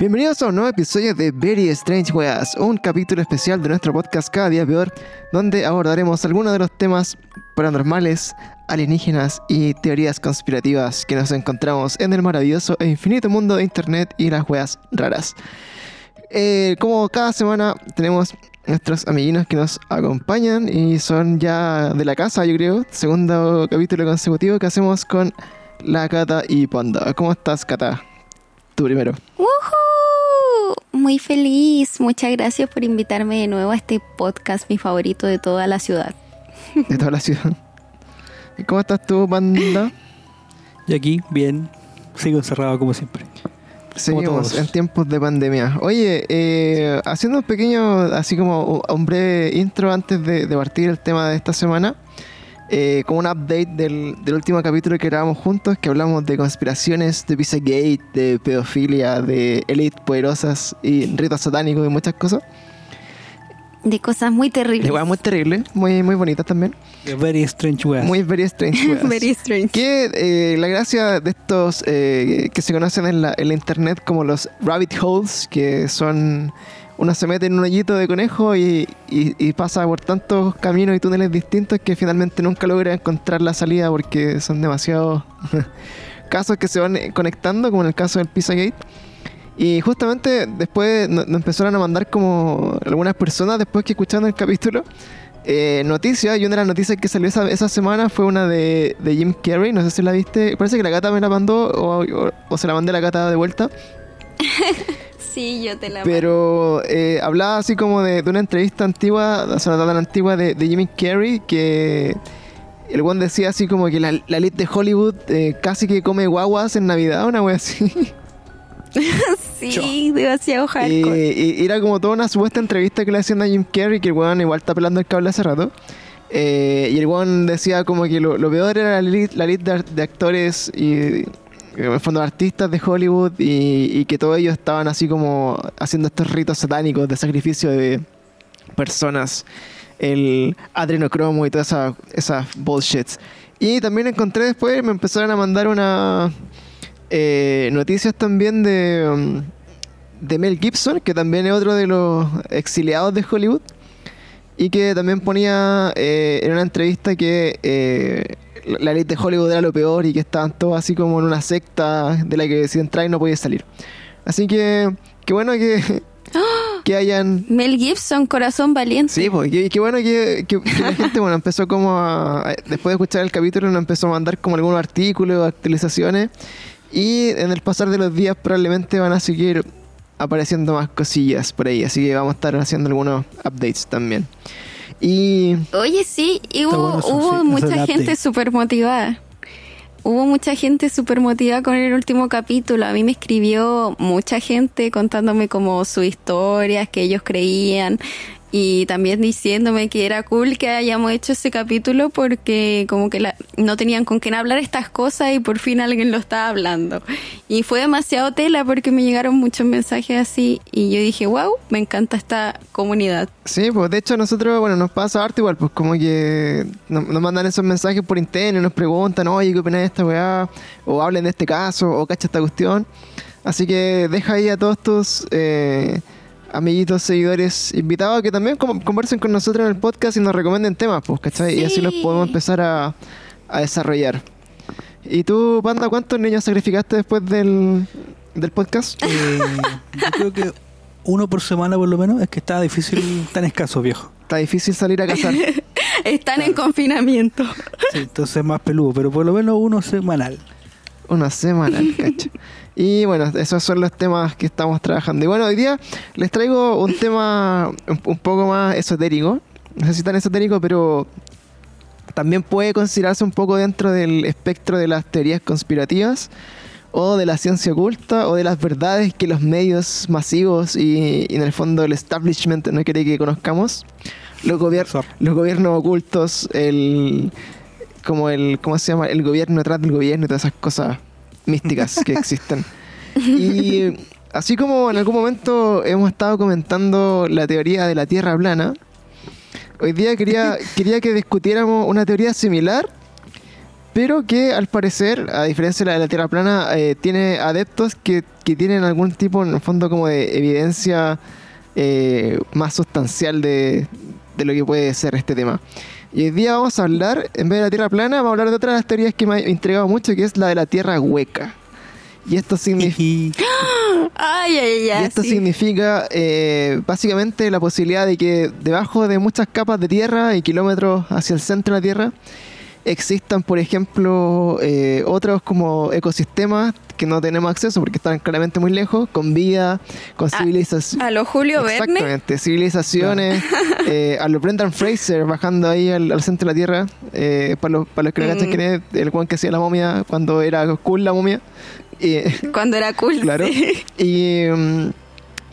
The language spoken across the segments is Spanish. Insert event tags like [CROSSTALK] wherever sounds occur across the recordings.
Bienvenidos a un nuevo episodio de Very Strange Weas, un capítulo especial de nuestro podcast Cada Día Peor, donde abordaremos algunos de los temas paranormales, alienígenas y teorías conspirativas que nos encontramos en el maravilloso e infinito mundo de Internet y las weas raras. Eh, como cada semana tenemos nuestros amiguinos que nos acompañan y son ya de la casa, yo creo, segundo capítulo consecutivo que hacemos con la Cata y Panda. ¿Cómo estás, Cata? Tú primero. ¡Woohoo! Muy feliz. Muchas gracias por invitarme de nuevo a este podcast, mi favorito de toda la ciudad. De toda la ciudad. ¿Y cómo estás tú, Panda? Y aquí, bien, sigo encerrado como siempre. Seguimos en tiempos de pandemia. Oye, eh, haciendo un pequeño, así como un breve intro antes de, de partir el tema de esta semana, eh, como un update del, del último capítulo que grabamos juntos, que hablamos de conspiraciones, de Pizzagate, de pedofilia, de élites poderosas y ritos satánicos y muchas cosas. De cosas muy terribles. De weas muy terribles, muy, muy bonitas también. The Very Strange Weas. Muy very strange. weas. [LAUGHS] Very strange. Que eh, la gracia de estos eh, que se conocen en la, en la internet como los rabbit holes, que son. Uno se mete en un hoyito de conejo y, y- pasa por tantos caminos y túneles distintos que finalmente nunca logra encontrar la salida porque son demasiados [LAUGHS] casos que se van conectando, como en el caso del Pizzagate. Y justamente después no- nos empezaron a mandar como algunas personas después que escucharon el capítulo eh, noticias. Y una de las noticias que salió esa, esa semana fue una de, de Jim Carrey. No sé si la viste. Parece que la gata me la mandó o, o- o se la mandé a la gata de vuelta. [LAUGHS] Sí, yo te la Pero eh, hablaba así como de, de una entrevista antigua, o sea, tan antigua de, de Jimmy Carrey que el buen decía así como que la, la elite de Hollywood eh, casi que come guaguas en Navidad, una wea así. [LAUGHS] Sí, demasiado hardcore. y era como toda una supuesta entrevista que le hacían a Jim Carrey, que el weón igual está pelando el cable hace rato. Eh, y el weón decía como que lo, lo peor era la elite, la elite de, de actores y fondo artistas de Hollywood y, que todos ellos estaban así como haciendo estos ritos satánicos de sacrificio de personas, el adrenocromo y todas esas esa bullshits. Y también encontré después, me empezaron a mandar una eh, noticias también de, um, de Mel Gibson, que también es otro de los exiliados de Hollywood, y que también ponía eh, en una entrevista que eh, la elite de Hollywood era lo peor y que estaban todos así como en una secta de la que si entras no podías salir. Así que, qué bueno que, que hayan Mel Gibson, corazón valiente. Sí, pues, qué, qué bueno que, que- que la gente, bueno, empezó como a- Después de escuchar el capítulo, nos empezó a mandar como algunos artículos, actualizaciones. Y en el pasar de los días probablemente van a seguir apareciendo más cosillas por ahí. Así que vamos a estar haciendo algunos updates también. Y... Oye, sí, y hubo, bueno hubo sí, mucha gente súper motivada. Hubo mucha gente súper motivada con el último capítulo. A mí me escribió mucha gente contándome como sus historias, que ellos creían. Y también diciéndome que era cool que hayamos hecho ese capítulo porque como que la- no tenían con quién hablar estas cosas y por fin alguien lo estaba hablando. Y fue demasiado tela porque me llegaron muchos mensajes así y yo dije, wow, me encanta esta comunidad. Sí, pues de hecho nosotros, bueno, nos pasa harto igual, pues como que nos, mandan esos mensajes por internet y nos preguntan, oye, ¿qué opinas de esta weá? O hablen de este caso, o cacha esta cuestión. Así que deja ahí a todos tus eh, amiguitos, seguidores, invitados a que también conversen con nosotros en el podcast y nos recomienden temas, pues, ¿cachai? Y así los podemos empezar a, a desarrollar. ¿Y tú, Panda, cuántos niños sacrificaste después del, del podcast? Eh, yo creo que uno por semana por lo menos, es que está difícil, tan escaso, viejo. Está difícil salir a cazar. [LAUGHS] Están en confinamiento. Sí, entonces es más peludo, pero por lo menos uno semanal. Una semana, cacho. Y bueno, esos son los temas que estamos trabajando. Y bueno, hoy día les traigo un tema un, un poco más esotérico. No sé si tan esotérico, pero también puede considerarse un poco dentro del espectro de las teorías conspirativas o de la ciencia oculta o de las verdades que los medios masivos y, y en el fondo el establishment no quiere que conozcamos. Los, gobier- los gobiernos ocultos, el como el ¿cómo se llama? el gobierno detrás del gobierno y todas esas cosas místicas que existen. [LAUGHS] Y así como en algún momento hemos estado comentando la teoría de la Tierra plana, hoy día quería, [LAUGHS] quería que discutiéramos una teoría similar, pero que al parecer, a diferencia de la de la Tierra plana, eh, tiene adeptos que, que tienen algún tipo, en el fondo, como de evidencia eh, más sustancial de, de lo que puede ser este tema. Y hoy día vamos a hablar, en vez de la Tierra plana, vamos a hablar de otra de las teorías que me ha intrigado mucho, que es la de la Tierra hueca. Y esto significa... Ay, ay, Y ay. esto sí. significa eh, básicamente la posibilidad de que debajo de muchas capas de tierra y kilómetros hacia el centro de la Tierra existan, por ejemplo, eh, otros como ecosistemas que no tenemos acceso porque están claramente muy lejos, con vida, con Ah, civilización. A lo Julio Verne. Exactamente, civilizaciones, eh, a lo Brendan Fraser bajando ahí al, al centro de la Tierra, eh, para, los, para los que no Mm. es, el Juan que hacía la momia cuando era cool la momia. Cuando era cool. [LAUGHS] Claro. sí. y, mm,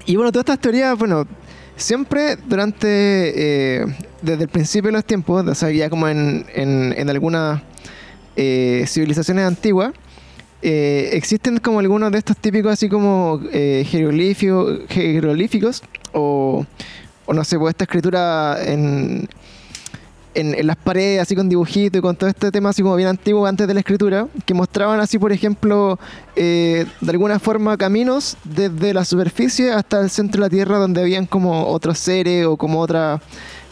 y bueno, todas estas teorías, bueno, siempre durante, eh, desde el principio de los tiempos, o sea, ya como en, en, algunas eh, civilizaciones antiguas, eh, existen como algunos de estos típicos así como eh, jeroglíficos, jeroglíficos o, o no sé, pues esta escritura en, en, en las paredes, así con dibujitos y con todo este tema así como bien antiguo antes de la escritura, que mostraban así, por ejemplo, eh, de alguna forma caminos desde la superficie hasta el centro de la Tierra donde habían como otros seres o como otras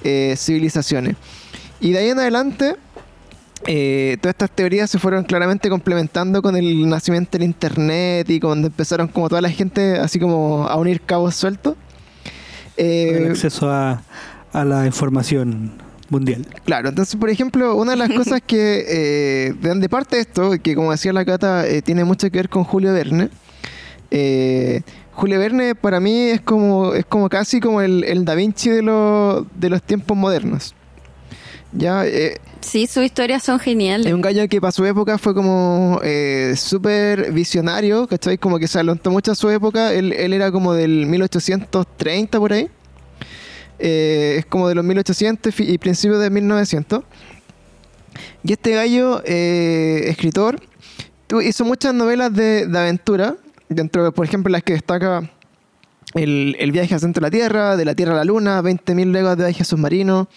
eh, civilizaciones. Y de ahí en adelante, eh, todas estas teorías se fueron claramente complementando con el nacimiento del Internet y cuando empezaron como toda la gente así como a unir cabos sueltos. El acceso a, a la información mundial. Claro, entonces, por ejemplo, una de las [LAUGHS] cosas que, eh, de donde parte esto, que como decía la Cata, eh, tiene mucho que ver con Julio Verne. Eh, Julio Verne para mí es como, es como casi como el, el Da Vinci de, los de los tiempos modernos. Ya, eh, Sí, sus historias son geniales. es un gallo que para su época fue como eh, súper visionario, ¿cachai? Como que se adelantó mucho a su época. Él, él era como del 1830 por ahí. Eh, es como de los 1800 y principios de 1900. Y este gallo, eh, escritor, hizo muchas novelas de, aventura. Dentro de, por ejemplo, las que destaca el, viaje al centro de la Tierra, de la Tierra a la Luna, 20.000 leguas de viaje submarino,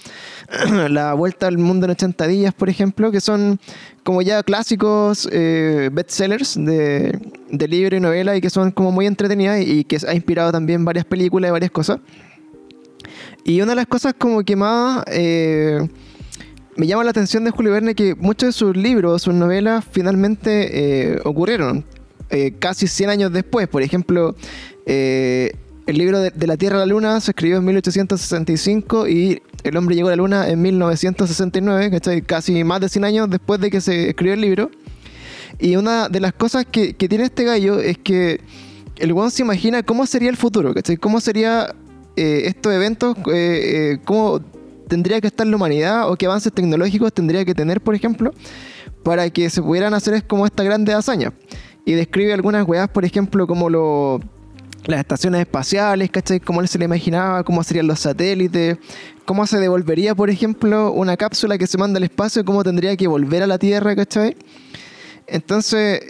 [CLEARS THROAT] la vuelta al mundo en 80 días, por ejemplo, que son como ya clásicos eh, bestsellers de, de libro y novela y que son como muy entretenidas y que ha inspirado también varias películas y varias cosas. Y una de las cosas como que más eh, me llama la atención de Julio Verne que muchos de sus libros, sus novelas, finalmente eh, ocurrieron eh, casi 100 años después. Por ejemplo, el libro de, La Tierra a la Luna se escribió en 1865 y El hombre llegó a la Luna en 1969, ¿cachai? Casi más de 100 años después de que se escribió el libro. Y una de las cosas que, tiene este gallo es que el weón se imagina cómo sería el futuro, ¿cachai? ¿Cómo sería eh, estos eventos? eh, eh, ¿Cómo tendría que estar la humanidad o qué avances tecnológicos tendría que tener, por ejemplo, para que se pudieran hacer como esta grande hazaña? Y describe algunas weas, por ejemplo, como lo, las estaciones espaciales, ¿cachai? Cómo se le imaginaba, cómo serían los satélites, cómo se devolvería, por ejemplo, una cápsula que se manda al espacio, cómo tendría que volver a la Tierra, ¿cachai? Entonces,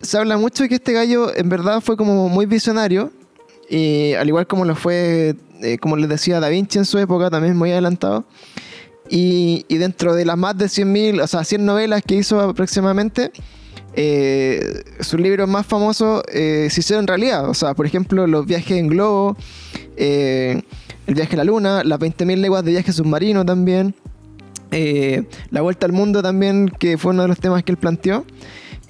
se habla mucho de que este gallo en verdad fue como muy visionario, y al igual como lo fue, eh, como les decía, Da Vinci en su época, también muy adelantado. Y, y dentro de las más de 100.000, o sea, 100 novelas que hizo aproximadamente, eh, sus libros más famosos eh, se hicieron realidad. O sea, por ejemplo, Los viajes en globo, eh, El viaje a la luna, Las 20.000 leguas de viaje submarino también, eh, La vuelta al mundo también, que fue uno de los temas que él planteó.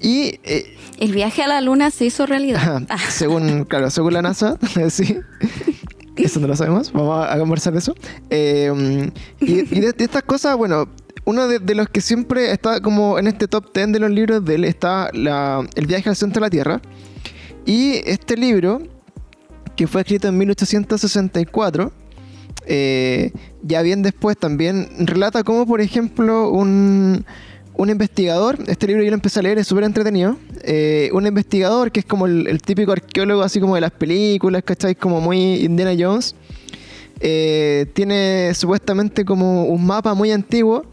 Y eh, El viaje a la luna se hizo realidad. Ajá, [LAUGHS] según, claro, según la NASA, [LAUGHS] sí. [LAUGHS] Eso no lo sabemos, vamos a conversar de eso. Eh, y y de, de estas cosas, bueno, uno de, de los que siempre está como en este top 10 de los libros de él está la- El viaje al centro de la Tierra. Y este libro, que fue escrito en 1864, eh, ya bien después también relata cómo, por ejemplo, un, un investigador, este libro yo lo empecé a leer, es súper entretenido, eh, un investigador que es como el, típico arqueólogo así como de las películas, ¿cachai? Como muy Indiana Jones, eh, tiene supuestamente como un mapa muy antiguo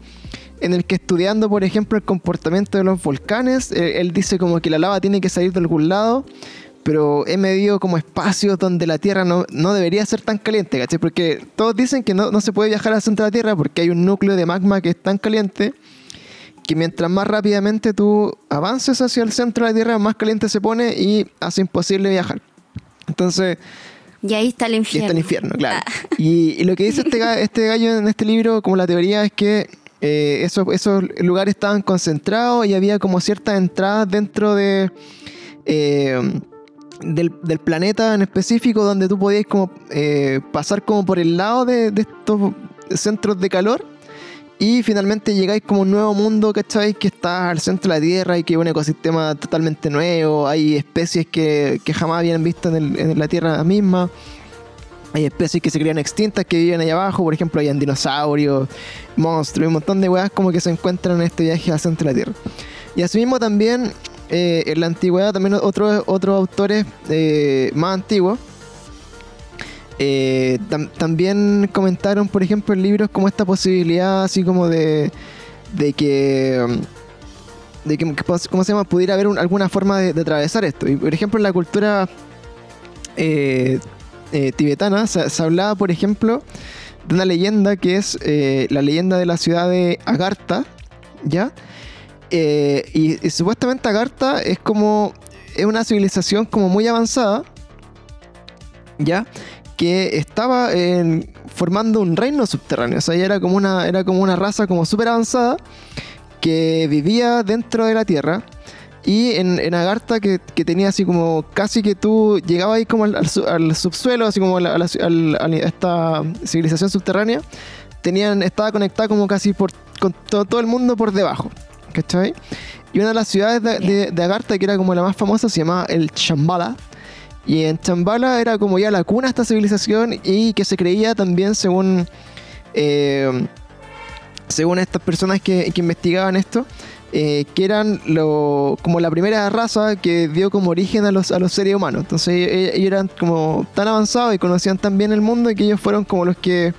en el que estudiando, por ejemplo, el comportamiento de los volcanes, eh, él dice como que la lava tiene que salir de algún lado, pero he medido como espacios donde la Tierra no, no debería ser tan caliente, ¿cachai? Porque todos dicen que no, no se puede viajar al centro de la Tierra porque hay un núcleo de magma que es tan caliente que mientras más rápidamente tú avances hacia el centro de la Tierra, más caliente se pone y hace imposible viajar. Entonces, Y ahí está el y infierno. está el infierno, claro. Ah. Y, y lo que dice este, ga- este gallo en este libro, como la teoría, es que eh, esos, esos lugares estaban concentrados y había como ciertas entradas dentro de eh, del, del planeta en específico donde tú podías como eh, pasar como por el lado de, de estos centros de calor y finalmente llegáis como un nuevo mundo, ¿cachai? Que está al centro de la Tierra y que es un ecosistema totalmente nuevo. Hay especies que, que jamás habían visto en, la Tierra misma. Hay especies que se creían extintas que viven allá abajo. Por ejemplo, hay dinosaurios, monstruos un montón de weas como que se encuentran en este viaje al centro de la Tierra. Y asimismo también eh, en la antigüedad también otros otros autores eh, más antiguos eh, tam- también comentaron, por ejemplo, en libros como esta posibilidad así como de, que de que, ¿cómo se llama? pudiera haber un- alguna forma de, atravesar esto. Y por ejemplo, en la cultura eh, eh, tibetana se, hablaba, por ejemplo, de una leyenda que es la leyenda de la ciudad de Agartha, ¿ya? Y, y supuestamente Agartha es como es una civilización como muy avanzada, ¿ya? Que estaba en- formando un reino subterráneo, o sea, era como una, era como una raza como súper avanzada que vivía dentro de la tierra. Y en, en Agartha, que, que tenía así como casi que tú llegabas ahí como al, al su- al subsuelo, así como a, la- a la- al- a esta civilización subterránea, tenían, estaba conectada como casi por, con todo, todo el mundo por debajo. ¿Cachai? Y una de las ciudades de, de, de Agartha, que era como la más famosa, se llamaba el Chambala. Y en Chambala era como ya la cuna de esta civilización y que se creía también según... eh, según estas personas que, que investigaban esto, eh, que eran lo, como la primera raza que dio como origen a los, a los seres humanos. Entonces e- ellos eran como tan avanzados y conocían tan bien el mundo que ellos fueron como los que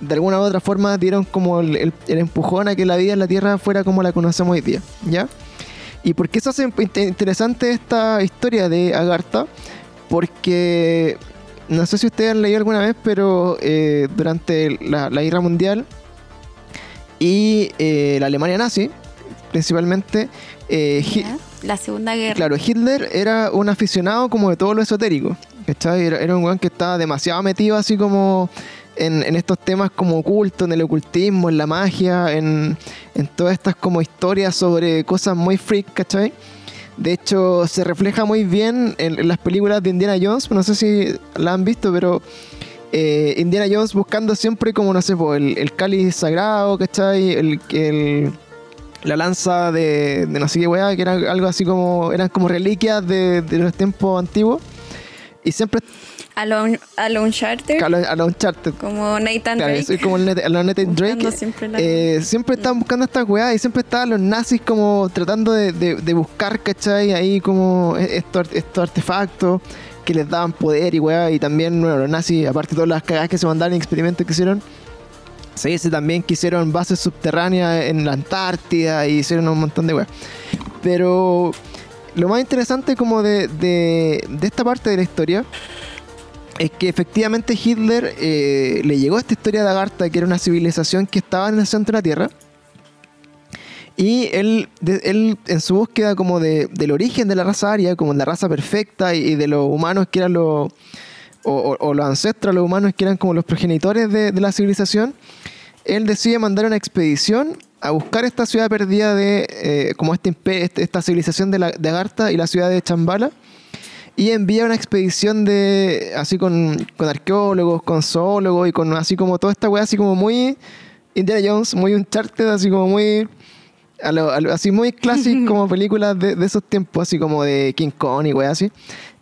de alguna u otra forma dieron como el, el- el empujón a que la vida en la Tierra fuera como la conocemos hoy día. ¿Ya? ¿Y por qué se hace inte- interesante esta historia de Agartha? Porque no sé si ustedes han leído alguna vez, pero eh, durante la, la guerra mundial y eh, la Alemania nazi, principalmente, eh. La Segunda Guerra. claro, Hitler era un aficionado como de todo lo esotérico. ¿cachai? Era, era un weón que estaba demasiado metido así como en, en estos temas como ocultos, en el ocultismo, en la magia, en, en todas estas como historias sobre cosas muy freak, ¿cachai? De hecho, se refleja muy bien en, las películas de Indiana Jones. No sé si la han visto, pero eh, Indiana Jones buscando siempre como, no sé, po, el, el cáliz sagrado, ¿cachai? El, el- la lanza de, de no sé qué weá, que era algo así como, eran como reliquias de, de los tiempos antiguos. Y siempre A lo, a lo Uncharted. a los Uncharted. Como Nathan Claro, Drake. soy como el a los Nathan Drake. siempre la- eh, siempre estaban buscando estas weas y siempre estaban los nazis como tratando de, de- de buscar, ¿cachai? Ahí como e- estos, estos artefactos que les daban poder y weá. Y también, bueno, los nazis, aparte de todas las cagadas que se mandaron y experimentos que hicieron, se dice también que hicieron bases subterráneas en la Antártida y hicieron un montón de weas. Pero lo más interesante como de, de- de esta parte de la historia es que efectivamente Hitler eh, le llegó esta historia de Agartha, que era una civilización que estaba en el centro de la Tierra. Y él, él en su búsqueda como de, del origen de la raza aria, como la raza perfecta y, de los humanos que eran los... O, los ancestros, los humanos que eran como los progenitores de, la civilización, él decide mandar una expedición a buscar esta ciudad perdida de, eh, como este, este- esta civilización de, la, de Agartha y la ciudad de Chambala y envía una expedición de así con, con arqueólogos, con zoólogos y con así como toda esta weá así como muy Indiana Jones, muy Uncharted, así como muy a lo- a lo- así muy clásico [LAUGHS] como películas de, de esos tiempos, así como de King Kong y weá así.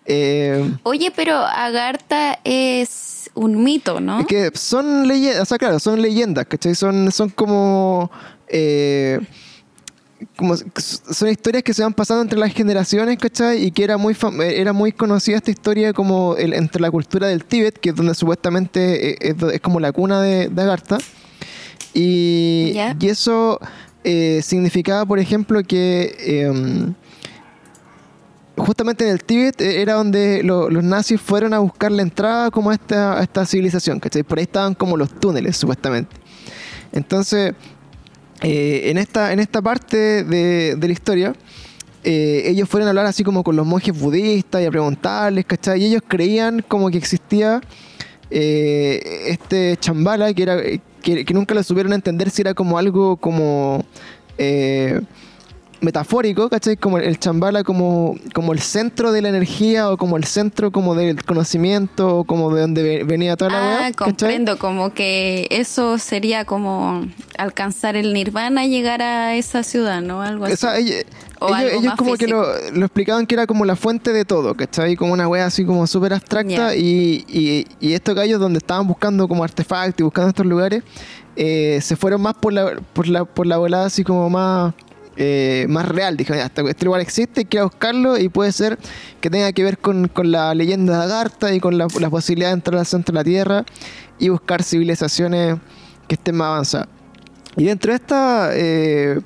Eh, Oye, pero Agartha es un mito, ¿no? es que son leyendas, o sea, claro, son leyendas, ¿cachai? Son, son como. eh, como son historias que se van pasando entre las generaciones, ¿cachai? Y que era muy eh, era muy conocida esta historia como el- entre la cultura del Tíbet, que es donde supuestamente eh, es, es como la cuna de, de Agartha. Y, Ya. y eso eh, significaba, por ejemplo, que em, justamente en el Tíbet eh, era donde lo- los nazis fueron a buscar la entrada como a esta, a esta civilización, ¿cachai? Por ahí estaban como los túneles, supuestamente. Entonces, eh, en, esta, en esta parte de, de la historia, eh, ellos fueron a hablar así como con los monjes budistas y a preguntarles, ¿cachai? Y ellos creían como que existía eh, este chambala que era que, nunca lo supieron entender si era como algo como eh, metafórico, ¿cachai? Como el chambala como, como el centro de la energía o como el centro como del conocimiento o como de donde ve- venía toda la Ah, ¿cachai? comprendo, como que eso sería como alcanzar el nirvana y llegar a esa ciudad, ¿no? Algo así. O sea, ella- O ellos, algo ellos más como que lo, lo explicaban que era como la fuente de todo, ¿cachai? Como una wea así como súper abstracta y, y, y estos gallos donde estaban buscando como artefactos y buscando estos lugares, eh, se fueron más por la, por la, por la volada así como más, eh, más real. Dijeron, ya, este, este lugar existe, hay buscarlo y puede ser que tenga que ver con, con la leyenda de Agartha y con la, la posibilidad de entrar al centro de la Tierra y buscar civilizaciones que estén más avanzadas. Y dentro de esta eh,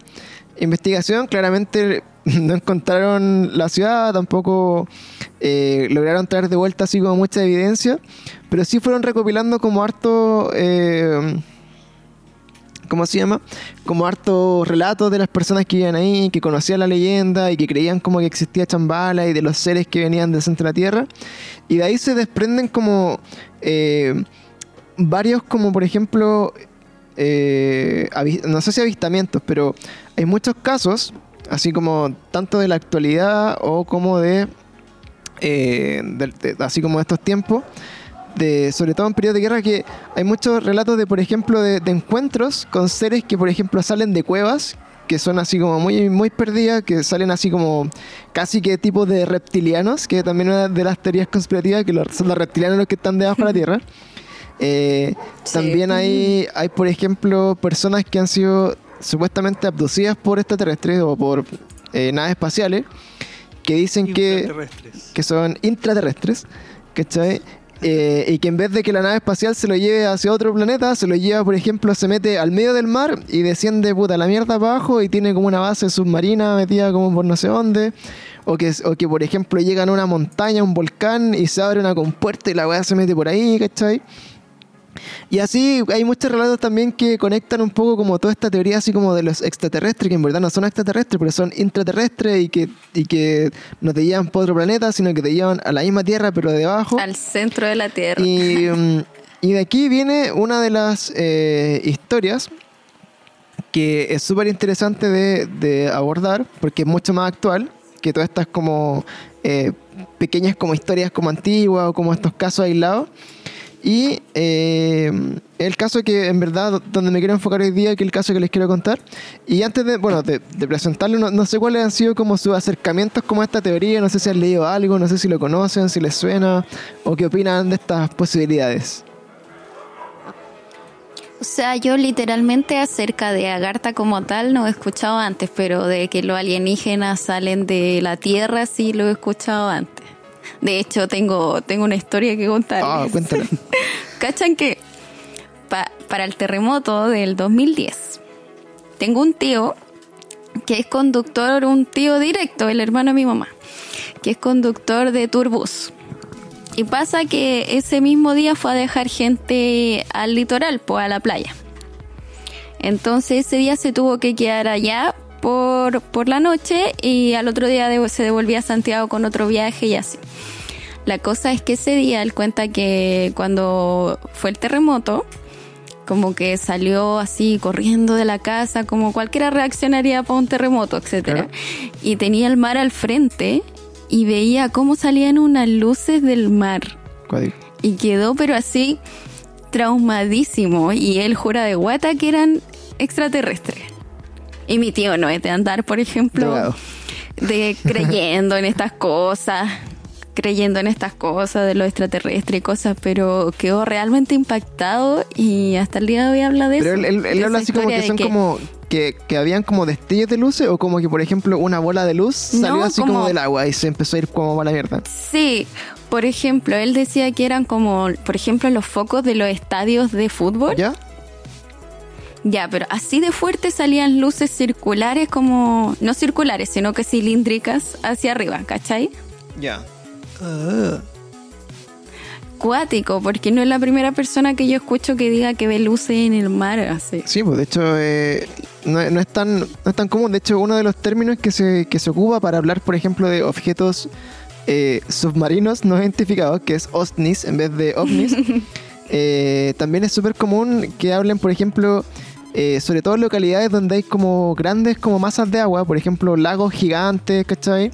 investigación, claramente [LAUGHS] no encontraron la ciudad, tampoco eh, lograron traer de vuelta así como mucha evidencia, pero sí fueron recopilando como harto. ¿Cómo se llama? Como hartos relatos de las personas que vivían ahí, que conocían la leyenda y que creían como que existía Chambala y de los seres que venían del centro de la Tierra. Y de ahí se desprenden como eh, varios, como por ejemplo, eh, no sé si avistamientos, pero hay muchos casos, así como tanto de la actualidad o como de, eh, así como de estos tiempos, de, sobre todo en periodos de guerra, que hay muchos relatos de, por ejemplo, de, de encuentros con seres que, por ejemplo, salen de cuevas, que son así como muy, muy perdidas, que salen así como casi que tipos de reptilianos, que también una de las teorías conspirativas, que los- son los reptilianos los que están debajo de la Tierra. [LAUGHS] Eh, Sí. También hay, hay, por ejemplo, personas que han sido supuestamente abducidas por extraterrestres o por eh, naves espaciales, que dicen que que son intraterrestres, ¿cachai? Eh, y que en vez de que la nave espacial se lo lleve hacia otro planeta, se lo lleva, por ejemplo, se mete al medio del mar y desciende puta la mierda abajo y tiene como una base submarina metida como por no sé dónde. O que, o que por ejemplo, llegan a una montaña, un volcán y se abre una compuerta y la weá se mete por ahí, ¿cachai? Y así hay muchos relatos también que conectan un poco como toda esta teoría así como de los extraterrestres, que en verdad no son extraterrestres, pero son intraterrestres y que, y que no te llevan por otro planeta, sino que te llevan a la misma Tierra, pero de abajo. Al centro de la Tierra. Y, [LAUGHS] mm, y de aquí viene una de las eh, historias que es súper interesante de, de abordar, porque es mucho más actual que todas estas como eh, pequeñas como historias como antiguas o como estos casos aislados. Y eh, el caso que en verdad donde me quiero enfocar hoy día, que es el caso que les quiero contar. Y antes de, bueno, de, de presentarlo, no, no sé cuáles han sido como sus acercamientos como a esta teoría, no sé si han leído algo, no sé si lo conocen, si les suena o qué opinan de estas posibilidades. O sea, yo literalmente acerca de Agartha como tal no he escuchado antes, pero de que los alienígenas salen de la Tierra sí lo he escuchado antes. De hecho, tengo, tengo una historia que contar. Ah. [LAUGHS] ¿Cachan que pa- para el terremoto del 2010 tengo un tío que es conductor, un tío directo, el hermano de mi mamá, que es conductor de Turbus. Y pasa que ese mismo día fue a dejar gente al litoral, pues a la playa. Entonces ese día se tuvo que quedar allá por, por la noche y al otro día de- se devolvía a Santiago con otro viaje y así. La cosa es que ese día él cuenta que cuando fue el terremoto, como que salió así corriendo de la casa, como cualquiera reaccionaría para un terremoto, etcétera. Claro. Y tenía el mar al frente y veía cómo salían unas luces del mar. Y quedó pero así traumadísimo. Y él jura de guata que eran extraterrestres. Y mi tío no es de andar, por ejemplo, Drogado. de [LAUGHS] creyendo en estas cosas, creyendo en estas cosas de lo extraterrestre y cosas, pero quedó realmente impactado y hasta el día de hoy habla de Pero eso. él, él- él habla así como que son como que, que habían como destellos de luces o como que por ejemplo una bola de luz salió No, así como... como- del agua y se empezó a ir como a la mierda. Sí, por ejemplo, él decía que eran como, por ejemplo, los focos de los estadios de fútbol. ¿Ya? Ya, pero así de fuerte salían luces circulares como, no circulares, sino que cilíndricas hacia arriba, ¿cachai? Ya. Ah, Cuático, porque no es la primera persona que yo escucho que diga que ve luces en el mar, así. Sí, pues de hecho eh, no, no es tan, no es tan común. De hecho, uno de los términos que se, que se ocupa para hablar, por ejemplo, de objetos eh, submarinos no identificados, que es OSNIs en vez de OVNIs, [LAUGHS] eh, también es súper común que hablen, por ejemplo, eh, sobre todo en localidades donde hay como grandes como masas de agua, por ejemplo, lagos gigantes, ¿cachai?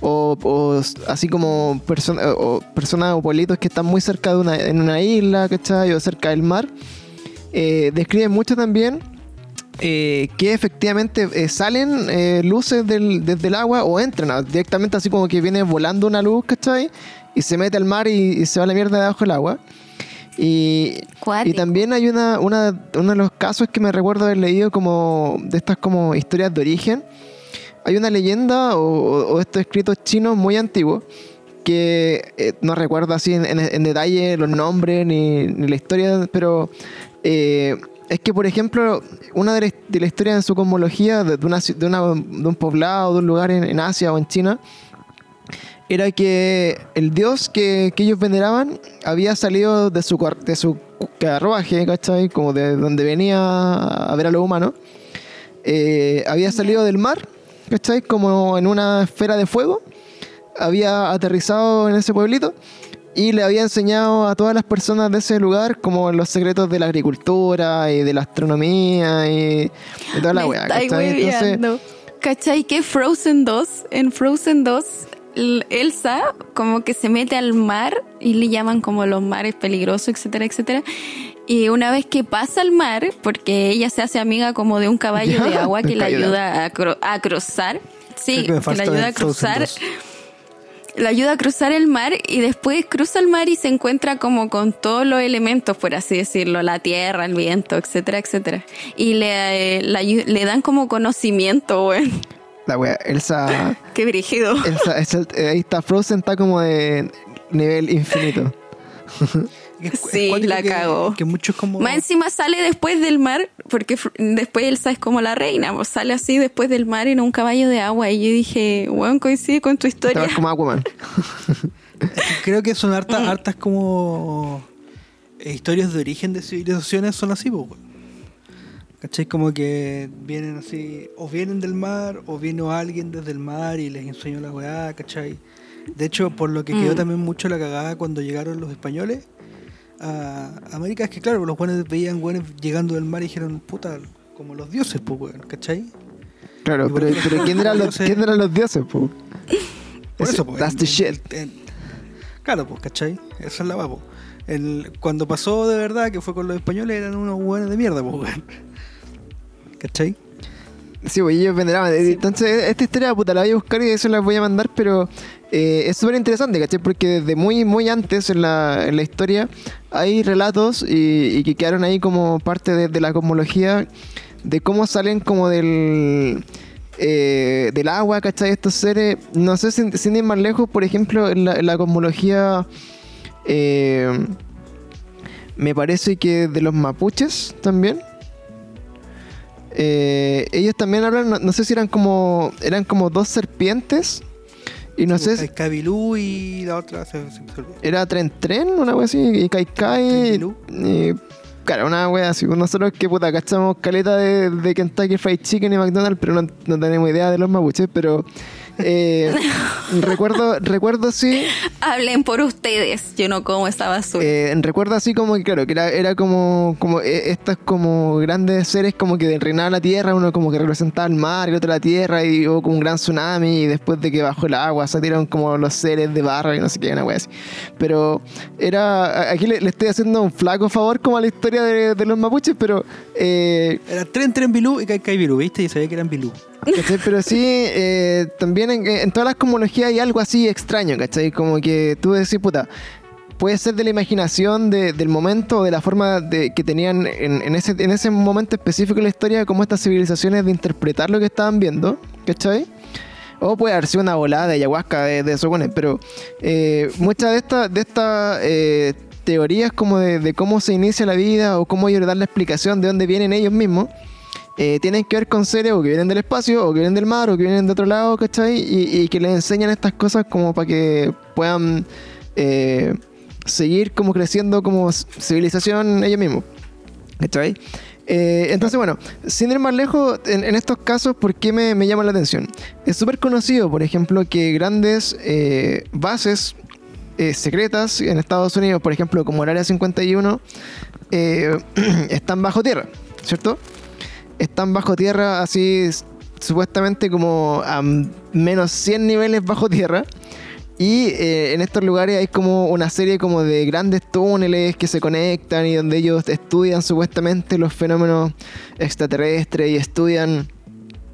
O, o así como o personas o pueblitos que están muy cerca de una, en una isla, ¿cachai? O cerca del mar. Eh, describen mucho también eh, que efectivamente salen luces desde el agua o entran directamente así como que viene volando una luz, ¿cachai? Y se mete al mar y, y se va la mierda debajo del agua. Y, y también hay una, una, uno de los casos que me recuerdo haber leído como de estas como historias de origen. Hay una leyenda o, estos escritos chinos muy antiguos que eh, no recuerdo así en, en- en detalle los nombres ni, ni la historia, pero eh, es que, por ejemplo, una de la, de la historia en su cosmología de, de una, de, una- de un poblado, de un lugar en, en Asia o en China, era que el dios que, que ellos veneraban había salido de su, de su carruaje, ¿cachai? Como de donde venía a ver a los humanos. Eh, había salido del mar, ¿cachai? Como en una esfera de fuego. Había aterrizado en ese pueblito y le había enseñado a todas las personas de ese lugar como los secretos de la agricultura y de la astronomía y, y toda la weá, ¿cachai? Entonces. ¿Cachai que Frozen 2, en Frozen 2, l- Elsa como que se mete al mar y le llaman como los mares peligrosos, etcétera, etcétera. Y una vez que pasa al mar, porque ella se hace amiga como de un caballo Ya, de agua que de ayuda a, cru- a cruzar. Sí, que le ayuda a cruzar. 2. Le ayuda a cruzar el mar y después cruza el mar y se encuentra como con todos los elementos, por así decirlo, la tierra, el viento, etcétera, etcétera. Y le, eh, la le dan como conocimiento, weón. La Elsa, [LAUGHS] Qué brígido. Elsa- Elsa- eh, ahí está Frozen, está como de nivel infinito. [LAUGHS] Es cu- es Sí, la que- cagó. Que muchos como... Más encima sale después del mar, porque después Elsa es como la reina, pues sale así después del mar en un caballo de agua. Y yo dije, weón, coincide con tu historia. Como Aquaman. [LAUGHS] Creo que son Mm. hartas, hartas como eh, historias de origen de civilizaciones son así, pues, weón. ¿Cachai? Como que vienen así, o vienen del mar, o vino alguien desde el mar y les enseñó la weá, ¿cachai? De hecho, por lo que quedó Mm. también mucho la cagada cuando llegaron los españoles a América, es que claro, los buenos veían buenos llegando del mar y dijeron, puta, como los dioses, pues, weón, ¿cachai? Claro, Y pero, [LAUGHS] ¿quién, eran los, dioses- ¿quién eran los dioses, po? Por Ese- eso, pues. That's en- the shit. en- claro, pues, ¿cachai? Esa es la va, pues. El, cuando pasó de verdad que fue con los españoles eran unos buenos de mierda, pues, weón. ¿Cachai? Sí, pues ellos veneraban. Entonces, esta historia, puta, la voy a buscar y eso la voy a mandar, pero eh, es súper interesante, ¿cachai? Porque desde muy, muy antes en la, en la historia hay relatos y, y que quedaron ahí como parte de, de la cosmología de cómo salen como del. eh, del agua, ¿cachai? Estos seres, no sé, sin, sin ir más lejos, por ejemplo, en la, en la cosmología, eh, me parece que de los mapuches también, eh, ellos también hablan, no, no sé si eran como eran como dos serpientes y no sé si El Cabilú y la otra se, era tren tren, una wea así, y Trenbilú. y claro, una wea así. Nosotros que puta cachamos caleta de, de Kentucky Fried Chicken y McDonald's, pero no, no tenemos idea de los mapuches, pero eh, recuerdo, recuerdo sí, Hablen por ustedes, yo no como esa basura. eh, recuerdo así como que claro, que era, era como, como eh, estos como grandes seres como que reinaban la tierra, uno como que representaba el mar y el otro la tierra, y hubo como un gran tsunami, y después de que bajó el agua salieron como los seres de barra y no sé qué, una wea así. Pero era, aquí le, le estoy haciendo un flaco favor como a la historia de, de los mapuches, pero eh, Era Tren Tren Bilú y Kai Bilú, ¿viste? Y sabía que eran Bilú. ¿Cachai? Pero sí, eh, también en, en todas las cosmologías hay algo así extraño, ¿cachai? Como que tú decís, puta, puede ser de la imaginación de- del momento de la forma de, que tenían en, ese, en ese momento específico en la historia, como estas civilizaciones de interpretar lo que estaban viendo, ¿cachai? O puede haber sido una volada de ayahuasca de, de pero eh, muchas de estas de estas eh, teorías como de, de cómo se inicia la vida o cómo ellos dan la explicación de dónde vienen ellos mismos, eh, tienen que ver con seres o que vienen del espacio, o que vienen del mar, o que vienen de otro lado, ¿cachai? Y, y que les enseñan estas cosas como para que puedan eh, seguir como creciendo como civilización ellos mismos, ¿cachai? Eh, entonces, bueno, sin ir más lejos, en, en estos casos, ¿por qué me, me llama la atención? Es súper conocido, por ejemplo, que grandes eh, bases secretas en Estados Unidos, por ejemplo, como el Área 51, eh, [CLEARS THROAT] están bajo tierra, ¿cierto? Están bajo tierra así supuestamente como a menos 100 niveles bajo tierra. Y eh, en estos lugares hay como una serie como de grandes túneles que se conectan y donde ellos estudian supuestamente los fenómenos extraterrestres y estudian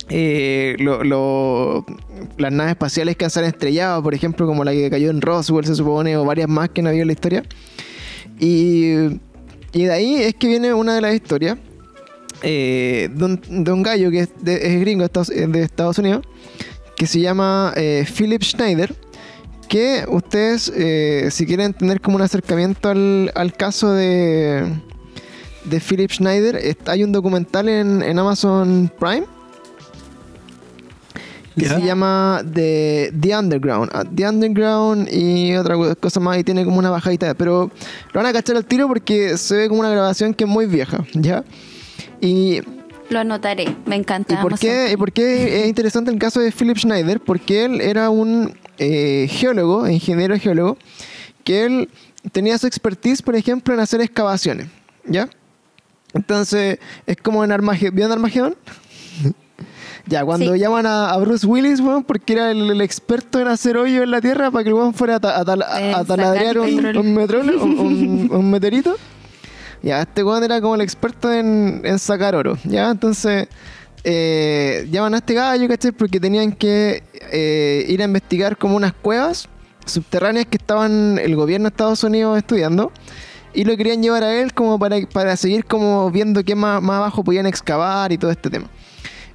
eh, lo- las naves espaciales que se han estrellado, por ejemplo, como la que cayó en Roswell, se supone, o varias más que no había en la historia. Y, y de ahí es que viene una de las historias eh, de, un, de un gallo que es, de- es gringo de Estados, de Estados Unidos, que se llama eh, Philip Schneider. Que ustedes, eh, si quieren tener como un acercamiento al, al caso de, de Philip Schneider, hay un documental en, en Amazon Prime que se llama The, The Underground. Ah, The Underground y otra cosa más y tiene como una bajadita. Pero lo van a cachar al tiro porque se ve como una grabación que es muy vieja, ¿ya? Y, Lo anotaré, me encanta. ¿y por, qué. ¿Y por qué es interesante el caso de Philip Schneider? Porque él era un eh, geólogo, ingeniero geólogo, que él tenía su expertise, por ejemplo, en hacer excavaciones, ¿ya? Entonces, es como en Armagedón. ¿Vieron [LAUGHS] Armagedón? ya, cuando Sí. llaman a, a Bruce Willis, weón, porque era el, el experto en hacer hoyo en la tierra para que el weón fuera a, a a- a taladrear sacar un, un, un- un [LAUGHS] meteorito. Ya, este weón era como el experto en, sacar oro, ¿ya? Entonces, eh, llaman a este gallo, ¿cachai? Porque tenían que eh, ir a investigar como unas cuevas subterráneas que estaban el gobierno de Estados Unidos estudiando y lo querían llevar a él como para, para seguir como viendo qué más, más abajo podían excavar y todo este tema.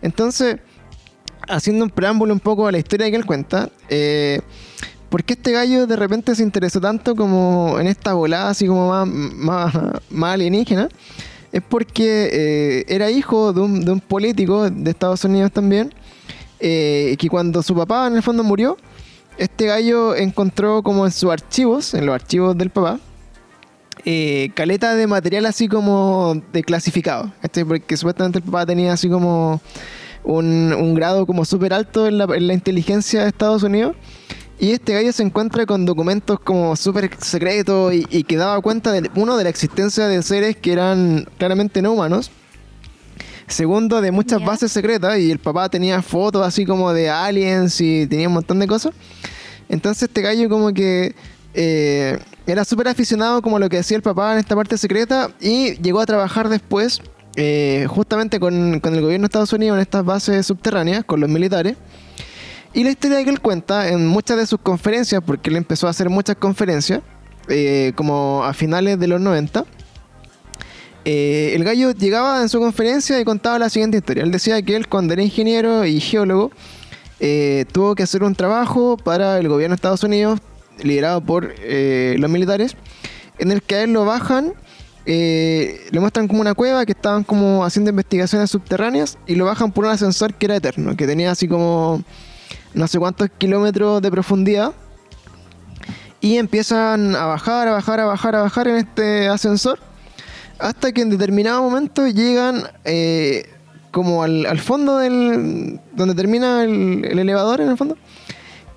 Entonces, haciendo un preámbulo un poco a la historia que él cuenta, eh, ¿por qué este gallo de repente se interesó tanto como en esta volada así como más, más, más alienígena? Es porque eh, era hijo de un, de un político de Estados Unidos también, eh, que cuando su papá en el fondo murió, este gallo encontró como en sus archivos, en los archivos del papá, eh, caleta de material así como de clasificado. ¿cachai? Porque supuestamente el papá tenía así como un, un grado como súper alto en la inteligencia de Estados Unidos. Y este gallo se encuentra con documentos como súper secretos y, y que daba cuenta, de, uno, de la existencia de seres que eran claramente no humanos. Segundo, de muchas bases secretas y el papá tenía fotos así como de aliens y tenía un montón de cosas. Entonces este gallo como que eh, era súper aficionado como lo que decía el papá en esta parte secreta y llegó a trabajar después eh, justamente con, con el gobierno de Estados Unidos en estas bases subterráneas, con los militares. Y la historia que él cuenta en muchas de sus conferencias, porque él empezó a hacer muchas conferencias, eh, como a finales de los 90, eh, el gallo llegaba en su conferencia y contaba la siguiente historia. Él decía que él cuando era ingeniero y geólogo eh, tuvo que hacer un trabajo para el gobierno de Estados Unidos, liderado por los militares, en el que a él lo bajan, le muestran como una cueva que estaban como haciendo investigaciones subterráneas y lo bajan por un ascensor que era eterno, que tenía así como no sé cuántos kilómetros de profundidad. Y empiezan a bajar, a bajar, a bajar, a bajar en este ascensor. Hasta que en determinado momento llegan eh, como al, al fondo del. donde termina el, el elevador en el fondo.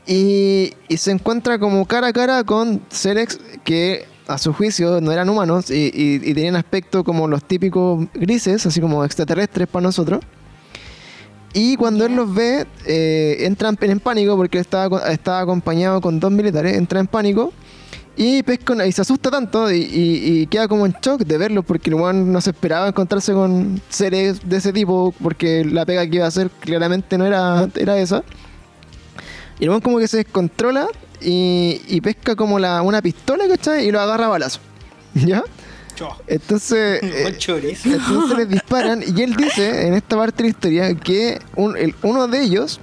Y, y se encuentra como cara a cara con seres que a su juicio no eran humanos y, y- y tenían aspecto como los típicos grises, así como extraterrestres para nosotros. Y cuando él los ve, eh, entra en, pánico porque él estaba, estaba acompañado con dos militares, entra en pánico y pesca una- y se asusta tanto y, y- y queda como en shock de verlos porque el weón no se esperaba encontrarse con seres de ese tipo porque la pega que iba a hacer claramente no era, era esa. Y el weón como que se descontrola y, y pesca como la, una pistola, ¿cachai? Y lo agarra a balazo. [LAUGHS] ¿Ya? Entonces... [LAUGHS] eh, entonces les disparan y él dice en esta parte de la historia que un- el- uno de ellos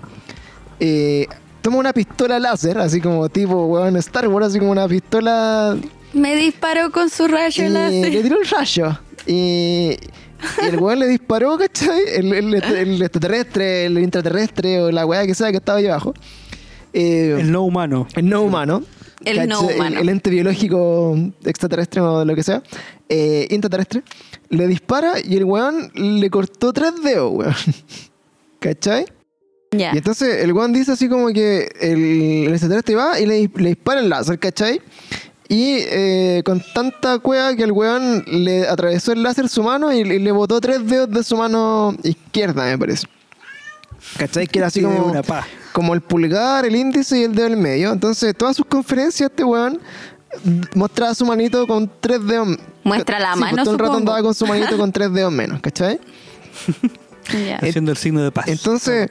eh, toma una pistola láser, así como tipo weón Star Wars, así como una pistola Me disparó con su rayo y le láser. tiró un rayo. Y, y el weón le disparó, ¿cachai? El, el- el extraterrestre, el intraterrestre o la weá que sea que estaba ahí abajo. Eh, El no humano. el no humano. El no humano. el ente biológico extraterrestre o lo que sea, eh, intraterrestre, le dispara y el weón le cortó tres dedos, weón. [LAUGHS] ¿Cachai? Ya. Y entonces el weón dice así como que el, el extraterrestre va y le, le dispara el láser, ¿cachai? Y eh, con tanta cueva que el weón le atravesó el láser su mano y, y le botó tres dedos de su mano izquierda, me parece. ¿Cachai? Que era así Tiene como, una paz. como el pulgar, el índice y el dedo del medio. Entonces, todas sus conferencias, este weón mostraba su manito con tres dedos. Muestra la Sí, pues, mano, todo el rato andaba con su manito con tres dedos menos, ¿cachai? [LAUGHS] Ya. Haciendo el signo de paz. Entonces,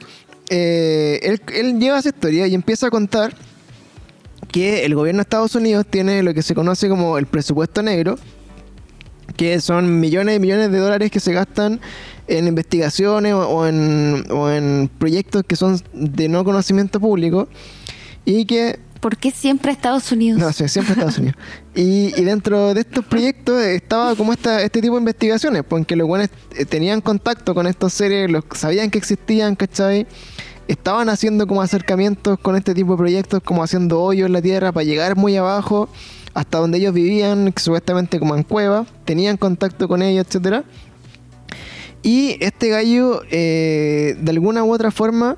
eh, él, él lleva esa historia y empieza a contar que el gobierno de Estados Unidos tiene lo que se conoce como el presupuesto negro, que son millones y millones de dólares que se gastan en investigaciones o, o en, o en proyectos que son de no conocimiento público y que ¿Por qué siempre Estados Unidos? no, sí, siempre Estados Unidos. [LAUGHS] Y, y dentro de estos proyectos estaba como esta, este tipo de investigaciones, porque los buenos eh, tenían contacto con estos seres, los sabían que existían, ¿cachai? Estaban haciendo como acercamientos con este tipo de proyectos, como haciendo hoyos en la tierra para llegar muy abajo, hasta donde ellos vivían, supuestamente como en cuevas, tenían contacto con ellos, etcétera. Y este gallo, eh, de alguna u otra forma,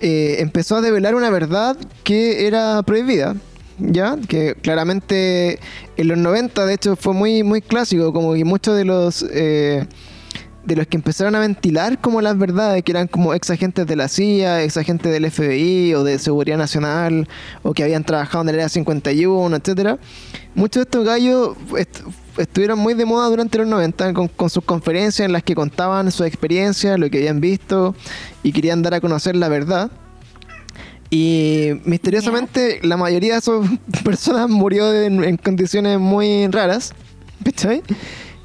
eh, empezó a develar una verdad que era prohibida. ¿Ya? Que claramente en los 90, de hecho, fue muy, muy clásico, como que muchos de los eh, de los que empezaron a ventilar como las verdades, que eran como ex agentes de la CIA, ex agentes del FBI o de Seguridad Nacional, o que habían trabajado en el Área 51, etcétera. Muchos de estos gallos estuvieron muy de moda durante los 90 con, con sus conferencias en las que contaban su experiencia, lo que habían visto y querían dar a conocer la verdad. Y misteriosamente la mayoría de esas [LAUGHS] personas murió en, en condiciones muy raras. ¿Cachai?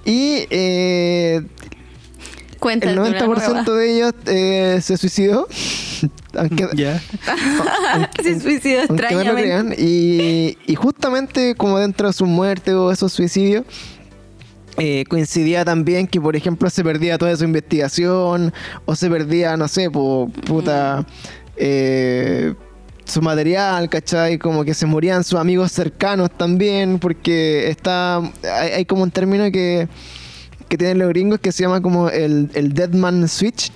Y eh, El una 90% nueva. de ellos eh, se suicidó. [LAUGHS] aunque, Ya. [LAUGHS] Se suicidó aunque no lo extrañamente. crean. Y, y justamente como dentro de su muerte o esos suicidios, eh, coincidía también que, por ejemplo, se perdía toda su investigación o se perdía, no sé, po- puta, eh, su material, ¿cachai? Como que se morían sus amigos cercanos también, porque está, hay, hay como un término que, que tienen los gringos que se llama como el, el Dead Man Switch.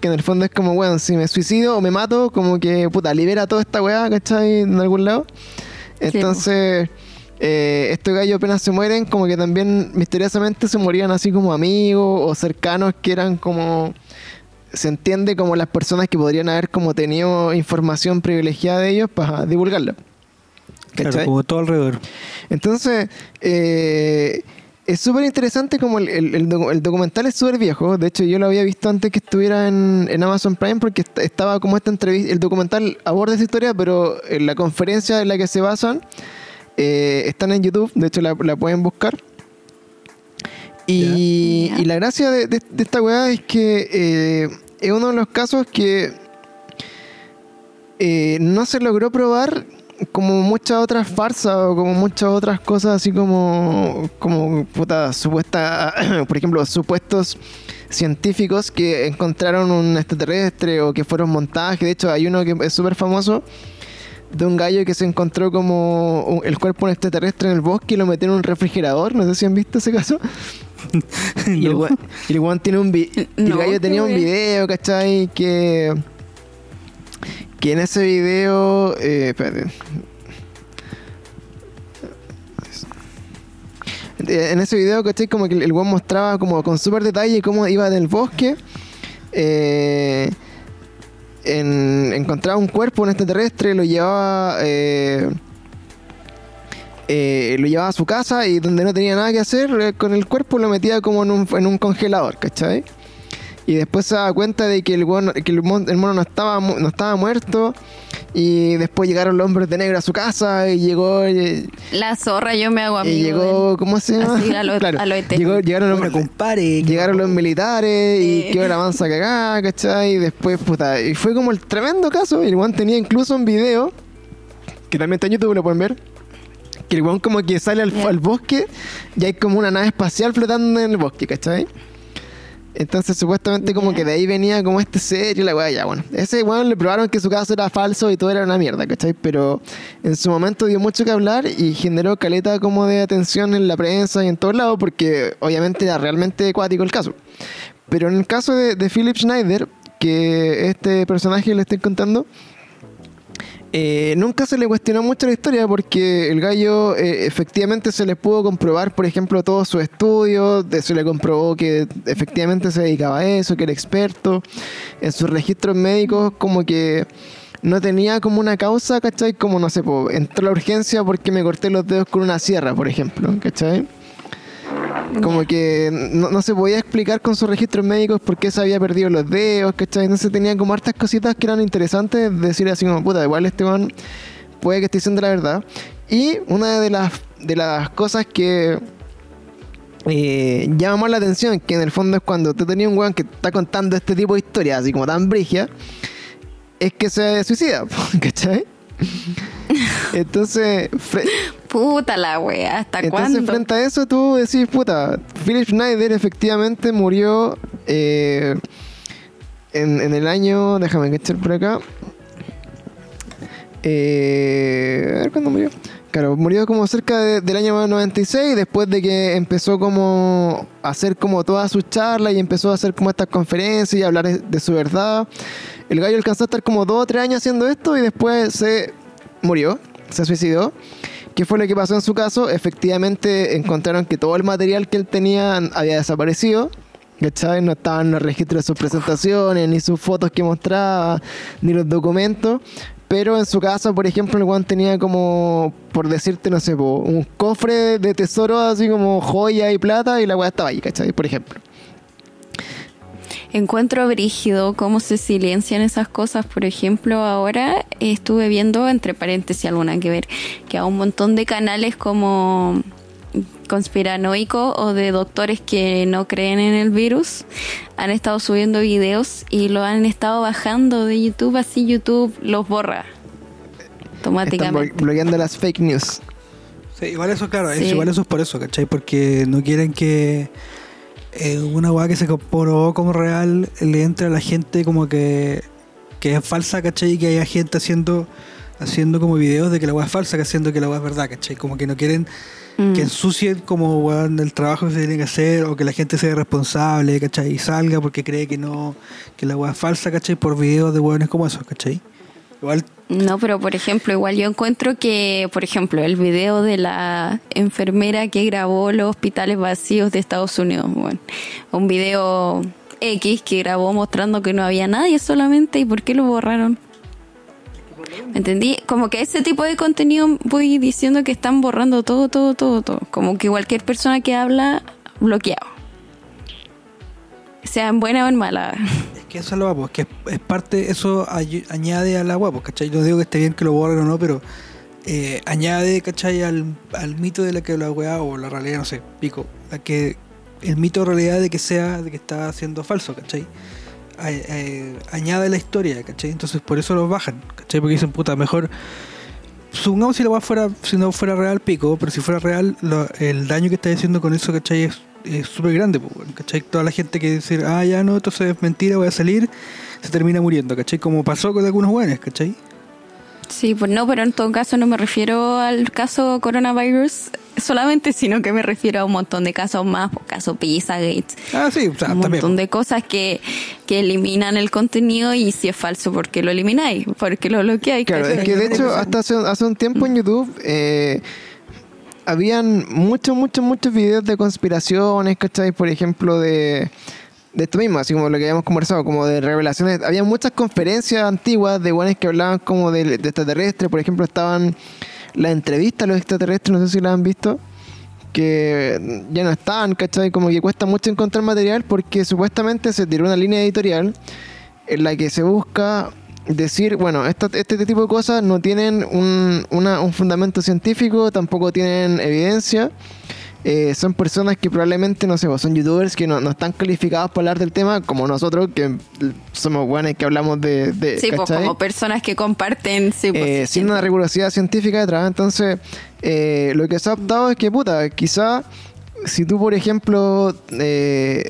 Que en el fondo es como, bueno, si me suicido o me mato, como que, puta, libera toda esta weá, ¿cachai? En algún lado. Entonces, eh, estos gallos apenas se mueren, como que también misteriosamente se morían así como amigos o cercanos que eran como. Se entiende como las personas que podrían haber como tenido información privilegiada de ellos para divulgarla. Claro, como todo alrededor. Entonces, eh, es súper interesante como el, el- el docu- el documental es súper viejo. De hecho, yo lo había visto antes que estuviera en, en Amazon Prime porque est- estaba como esta entrevista. El documental aborda esa historia, pero en la conferencia en la que se basan eh, están en YouTube. De hecho, la, la pueden buscar. Y, la gracia de, de- de esta weá es que eh, es uno de los casos que eh, no se logró probar como muchas otras farsas o como muchas otras cosas así como como puta supuesta [CLEARS THROAT] por ejemplo supuestos científicos que encontraron un extraterrestre o que fueron montajes de hecho hay uno que es súper famoso de un gallo que se encontró como el cuerpo de un extraterrestre en el bosque y lo metió en un refrigerador no sé si han visto ese caso [LAUGHS] y el No. y el weón tiene un y [LAUGHS] el gallo tenía un video ¿cachai? que que en ese video eh. Eh, en ese video ¿cachai? como que el weón mostraba como con súper detalle cómo iba en el bosque eh, en- encontraba un cuerpo un extraterrestre lo llevaba lo llevaba a su casa y donde no tenía nada que hacer con el cuerpo lo metía como en un, en un congelador, ¿cachai? Y después se daba cuenta de que el, weón- que el, mon- el mono no estaba, mu- no estaba muerto y después llegaron los hombres de negro a su casa y llegó eh, La zorra, yo me hago amigo. y llegó ¿cómo se llama? Así, a lo- [LAUGHS] a lo ET. llegó- llegaron los Bueno. Llegaron los militares y Sí. quedó la mansa cagada, ¿cachai? Y después, puta, y fue como el tremendo caso. Y el weón tenía incluso un video, que también está en YouTube, lo pueden ver. Que el weón como que sale al, al bosque y hay como una nave espacial flotando en el bosque, ¿cachai? Entonces, supuestamente, como que de ahí venía como este serio, la weá, ya, bueno. Ese weón le probaron que su caso era falso y todo era una mierda, ¿cachai? Pero en su momento dio mucho que hablar y generó caleta como de atención en la prensa y en todos lados, porque obviamente era realmente acuático el caso. Pero en el caso de, de Philip Schneider, que este personaje le estoy contando, eh, nunca se le cuestionó mucho la historia porque el gallo eh, efectivamente se le pudo comprobar, por ejemplo, todos sus estudios, se le comprobó que efectivamente se dedicaba a eso, que era experto. En sus registros médicos como que no tenía como una causa, ¿cachai? Como, no sé, po, entró a la urgencia porque me corté los dedos con una sierra, por ejemplo, ¿cachai? Como que no, no se podía explicar con sus registros médicos por qué se había perdido los dedos, ¿cachai? Entonces tenía como hartas cositas que eran interesantes, decir así como, puta, igual este man puede que esté diciendo la verdad. Y una de las, de las cosas que eh, llama más la atención, que en el fondo es cuando tú tenías un weón que está contando este tipo de historias, así como tan brigia, es que se suicida, [LAUGHS] ¿cachai? [LAUGHS] Entonces, fre- [LAUGHS] Puta la wea, ¿hasta entonces, cuándo? frente a eso, tú decís, puta, Philip Schneider efectivamente murió eh, en, en el año. Déjame cachar por acá. Eh, a ver cuándo murió. Claro, murió como cerca de- del año 96, después de que empezó como a hacer como todas sus charlas y empezó a hacer como estas conferencias y a hablar de- de su verdad. El gallo alcanzó a estar como dos o tres años haciendo esto y después se murió, se suicidó. ¿Qué fue lo que pasó en su caso? Efectivamente encontraron que todo el material que él tenía había desaparecido. ¿Cachai? No estaban los registros de sus presentaciones, ni sus fotos que mostraba, ni los documentos. Pero en su casa, por ejemplo, el Juan tenía como, por decirte, no sé, un cofre de tesoro así como joya y plata y la weá estaba ahí, ¿cachai? Por ejemplo. Encuentro brígido cómo se silencian esas cosas. Por ejemplo, ahora estuve viendo, entre paréntesis, alguna que ver, que a un montón de canales como conspiranoicos o de doctores que no creen en el virus han estado subiendo videos y lo han estado bajando de YouTube, así YouTube los borra Están automáticamente. blo- bloqueando las fake news. Sí, igual eso, claro, es, igual eso es por eso, ¿cachai? Porque no quieren que eh, una weá que se comprobó como real le entre a la gente como que, que es falsa, ¿cachai? Y que haya gente haciendo haciendo como videos de que la weá es falsa, que haciendo que la weá es verdad, ¿cachai? Como que no quieren Mm. que ensucien como weón, el trabajo que se tiene que hacer o que la gente sea responsable, ¿cachai? Y salga porque cree que no, que la weá es falsa, ¿cachai? Por videos de weones como esos, ¿cachai? No, pero por ejemplo, igual yo encuentro que, por ejemplo, el video de la enfermera que grabó los hospitales vacíos de Estados Unidos, bueno, un video X que grabó mostrando que no había nadie solamente, ¿y por qué lo borraron? ¿Me entendí? Como que ese tipo de contenido voy diciendo que están borrando todo, todo, todo, todo. Como que cualquier persona que habla, bloqueado. Sea en buena o en mala. Es que eso es lo guapo, es que es parte, eso añade a la guapo, ¿cachai? No digo que esté bien que lo borren o no, pero eh, añade, ¿cachai? Al, al mito de la que la weá, o la realidad, no sé, pico, a que el mito o realidad de que sea, de que está siendo falso, ¿cachai? A- eh, añade la historia, ¿cachai? Entonces por eso los bajan, ¿cachai? Porque dicen, puta, mejor. Supongamos si la weá fuera, si no fuera real, pico, pero si fuera real, lo- el daño que está haciendo con eso, ¿cachai? Es es súper grande, pues, ¿cachai? Toda la gente que dice, ah, ya no, esto es mentira, voy a salir, se termina muriendo, ¿cachai? Como pasó con algunos buenos, ¿cachai? Sí, pues no, pero en todo caso no me refiero al caso coronavirus solamente, sino que me refiero a un montón de casos más, pues, caso Pizzagate, Ah, sí, o sea, un también. montón de cosas que, que eliminan el contenido y si es falso, ¿por qué lo elimináis? ¿Por qué lo bloqueáis? Claro, es que de hecho hasta hace, hace un tiempo en YouTube eh, habían muchos, muchos, muchos videos de conspiraciones, ¿cachai? Por ejemplo, de, de esto mismo, así como lo que habíamos conversado, como de revelaciones. Había muchas conferencias antiguas de buenos que hablaban como de, extraterrestres, por ejemplo, estaban las entrevistas a los extraterrestres, no sé si las han visto que ya no están, ¿cachai? Como que cuesta mucho encontrar material porque supuestamente se tiró una línea editorial en la que se busca decir, bueno, esta- este tipo de cosas no tienen un, una- un fundamento científico, tampoco tienen evidencia. Eh, son personas que probablemente, no sé, pues, son youtubers que no, no están calificados para hablar del tema, como nosotros, que somos buenos que hablamos de... de Sí, pues como personas que comparten, sí, pues, eh, sin una rigurosidad científica detrás. Entonces, eh, lo que se ha optado es que, puta, quizá si tú, por ejemplo,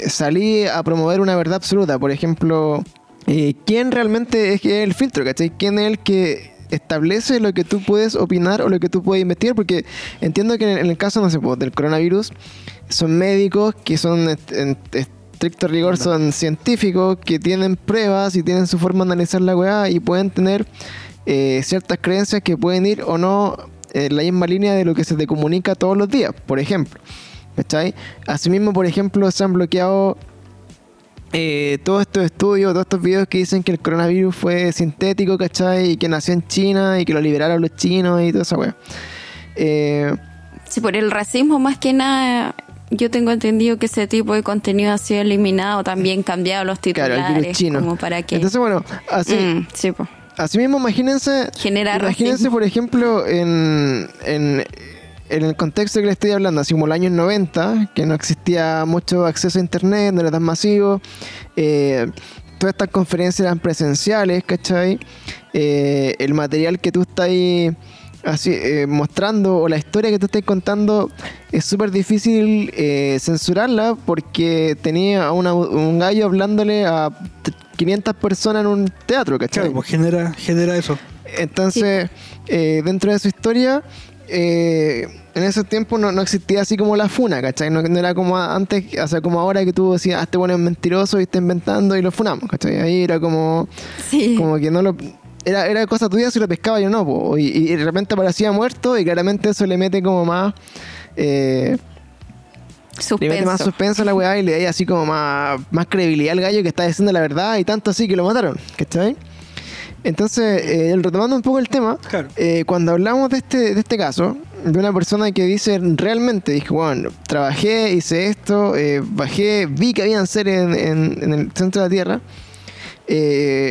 salí a promover una verdad absoluta, por ejemplo, eh, ¿quién realmente es el filtro, ¿cachai? ¿Quién es el que establece lo que tú puedes opinar o lo que tú puedes investigar? Porque entiendo que en el caso, no sé, pues, del coronavirus, son médicos que son en estricto rigor, son científicos que tienen pruebas y tienen su forma de analizar la weá y pueden tener eh, ciertas creencias que pueden ir o no en la misma línea de lo que se te comunica todos los días, por ejemplo. ¿Cachai? Asimismo, por ejemplo, se han bloqueado eh, todos estos estudios, todos estos videos que dicen que el coronavirus fue sintético, ¿cachai? Y que nació en China y que lo liberaron los chinos y toda esa weá. Eh, sí, por el racismo más que nada, yo tengo entendido que ese tipo de contenido ha sido eliminado, también cambiado los titulares. Claro, el virus chino. Como para que... Entonces, bueno, así... Mm, sí. Así mismo, imagínense. imagínense, por ejemplo, en, en, el contexto que le estoy hablando, así como el año 90, que no existía mucho acceso a internet, no era tan masivo. Eh, todas estas conferencias eran presenciales, ¿cachai? Eh, el material que tú estás ahí así, eh, mostrando o la historia que tú estás contando es súper difícil censurarla porque tenía a un gallo hablándole a 500 personas en un teatro, ¿cachai? Claro, pues genera, genera eso. Entonces, eh, dentro de su historia, eh, en ese tiempo no, existía así como la funa, ¿cachai? No, era como antes, o sea, como ahora que tú decías, ah, este bueno es mentiroso y está inventando y lo funamos, ¿cachai? Ahí era como, como que no lo... Era, era cosa tuya si lo pescaba yo no, y, de repente parecía muerto y claramente eso le mete como más... Eh, le mete más suspenso a la weá y le da así como más, más credibilidad al gallo que está diciendo la verdad y tanto así que lo mataron, ¿cachai? Entonces, eh, retomando un poco el tema, eh, cuando hablamos de este, de este caso, de una persona que dice realmente, dije, bueno, trabajé, hice esto, eh, bajé, vi que habían seres en, en, el centro de la Tierra,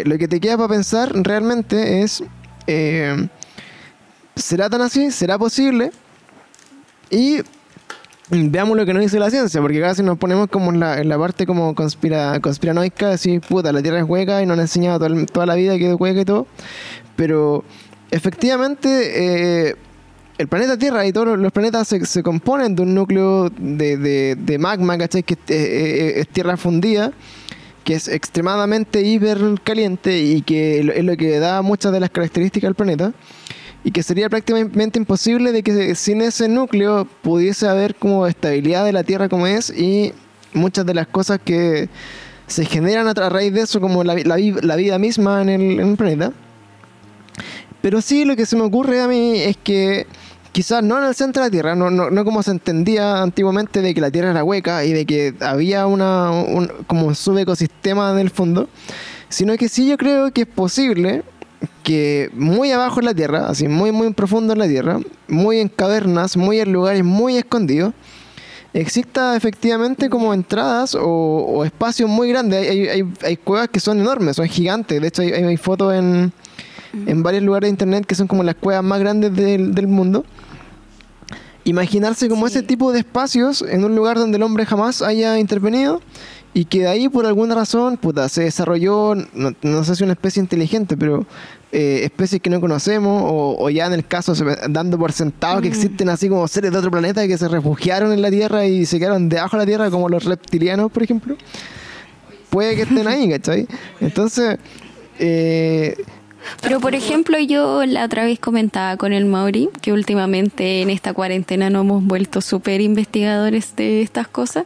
lo que te queda para pensar realmente es, ¿será tan así? ¿Será posible? Y veamos lo que nos dice la ciencia, porque casi nos ponemos como en la, en la parte como conspira, conspiranoica, así, puta, la Tierra es hueca y nos han enseñado toda, la vida que es hueca y todo, pero efectivamente eh, el planeta Tierra y todos los planetas se, componen de un núcleo de, magma, ¿cachai? Que es, tierra fundida, que es extremadamente hiper caliente y que es lo que da muchas de las características del planeta y que sería prácticamente imposible de que sin ese núcleo pudiese haber como estabilidad de la Tierra como es y muchas de las cosas que se generan a, raíz de eso, como la, vida misma en el, planeta. Pero sí lo que se me ocurre a mí es que quizás no en el centro de la Tierra, no, no, como se entendía antiguamente de que la Tierra era hueca y de que había una, un, como un subecosistema en el fondo, sino que sí yo creo que es posible que muy abajo en la tierra, así muy muy profundo en la tierra, muy en cavernas, muy en lugares muy escondidos, exista efectivamente como entradas o, espacios muy grandes. Hay, cuevas que son enormes, son gigantes. De hecho, hay, fotos en, en, varios lugares de internet que son como las cuevas más grandes del, del mundo. Imaginarse como ese tipo de espacios en un lugar donde el hombre jamás haya intervenido y que de ahí por alguna razón puta, se desarrolló, no, sé si una especie inteligente, pero eh, especies que no conocemos, o, ya en el caso dando por sentado que mm. existen así como seres de otro planeta que se refugiaron en la Tierra y se quedaron debajo de la Tierra, como los reptilianos, por ejemplo. Puede que estén ahí, ¿cachai? Entonces... Eh, pero por ejemplo, yo la otra vez comentaba con el Mauri que últimamente en esta cuarentena nos hemos vuelto súper investigadores de estas cosas.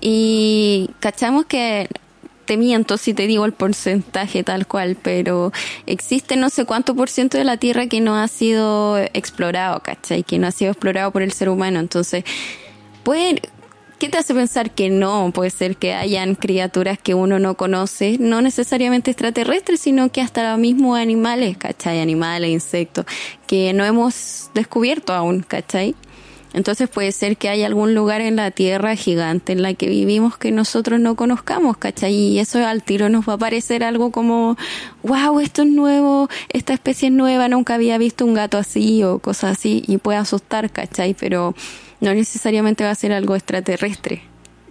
Y cachamos que te miento si te digo el porcentaje tal cual, pero existe no sé cuánto por ciento de la Tierra que no ha sido explorado, ¿cachai? Que no ha sido explorado por el ser humano. Entonces, puede, ¿qué te hace pensar que no? Puede ser que hayan criaturas que uno no conoce, no necesariamente extraterrestres, sino que hasta los mismos animales, ¿cachai? Animales, insectos, que no hemos descubierto aún, ¿cachai? Entonces puede ser que haya algún lugar en la Tierra gigante en la que vivimos que nosotros no conozcamos, ¿cachai? Y eso al tiro nos va a parecer algo como, wow, esto es nuevo, esta especie es nueva, nunca había visto un gato así o cosas así, y puede asustar, ¿cachai? Pero no necesariamente va a ser algo extraterrestre.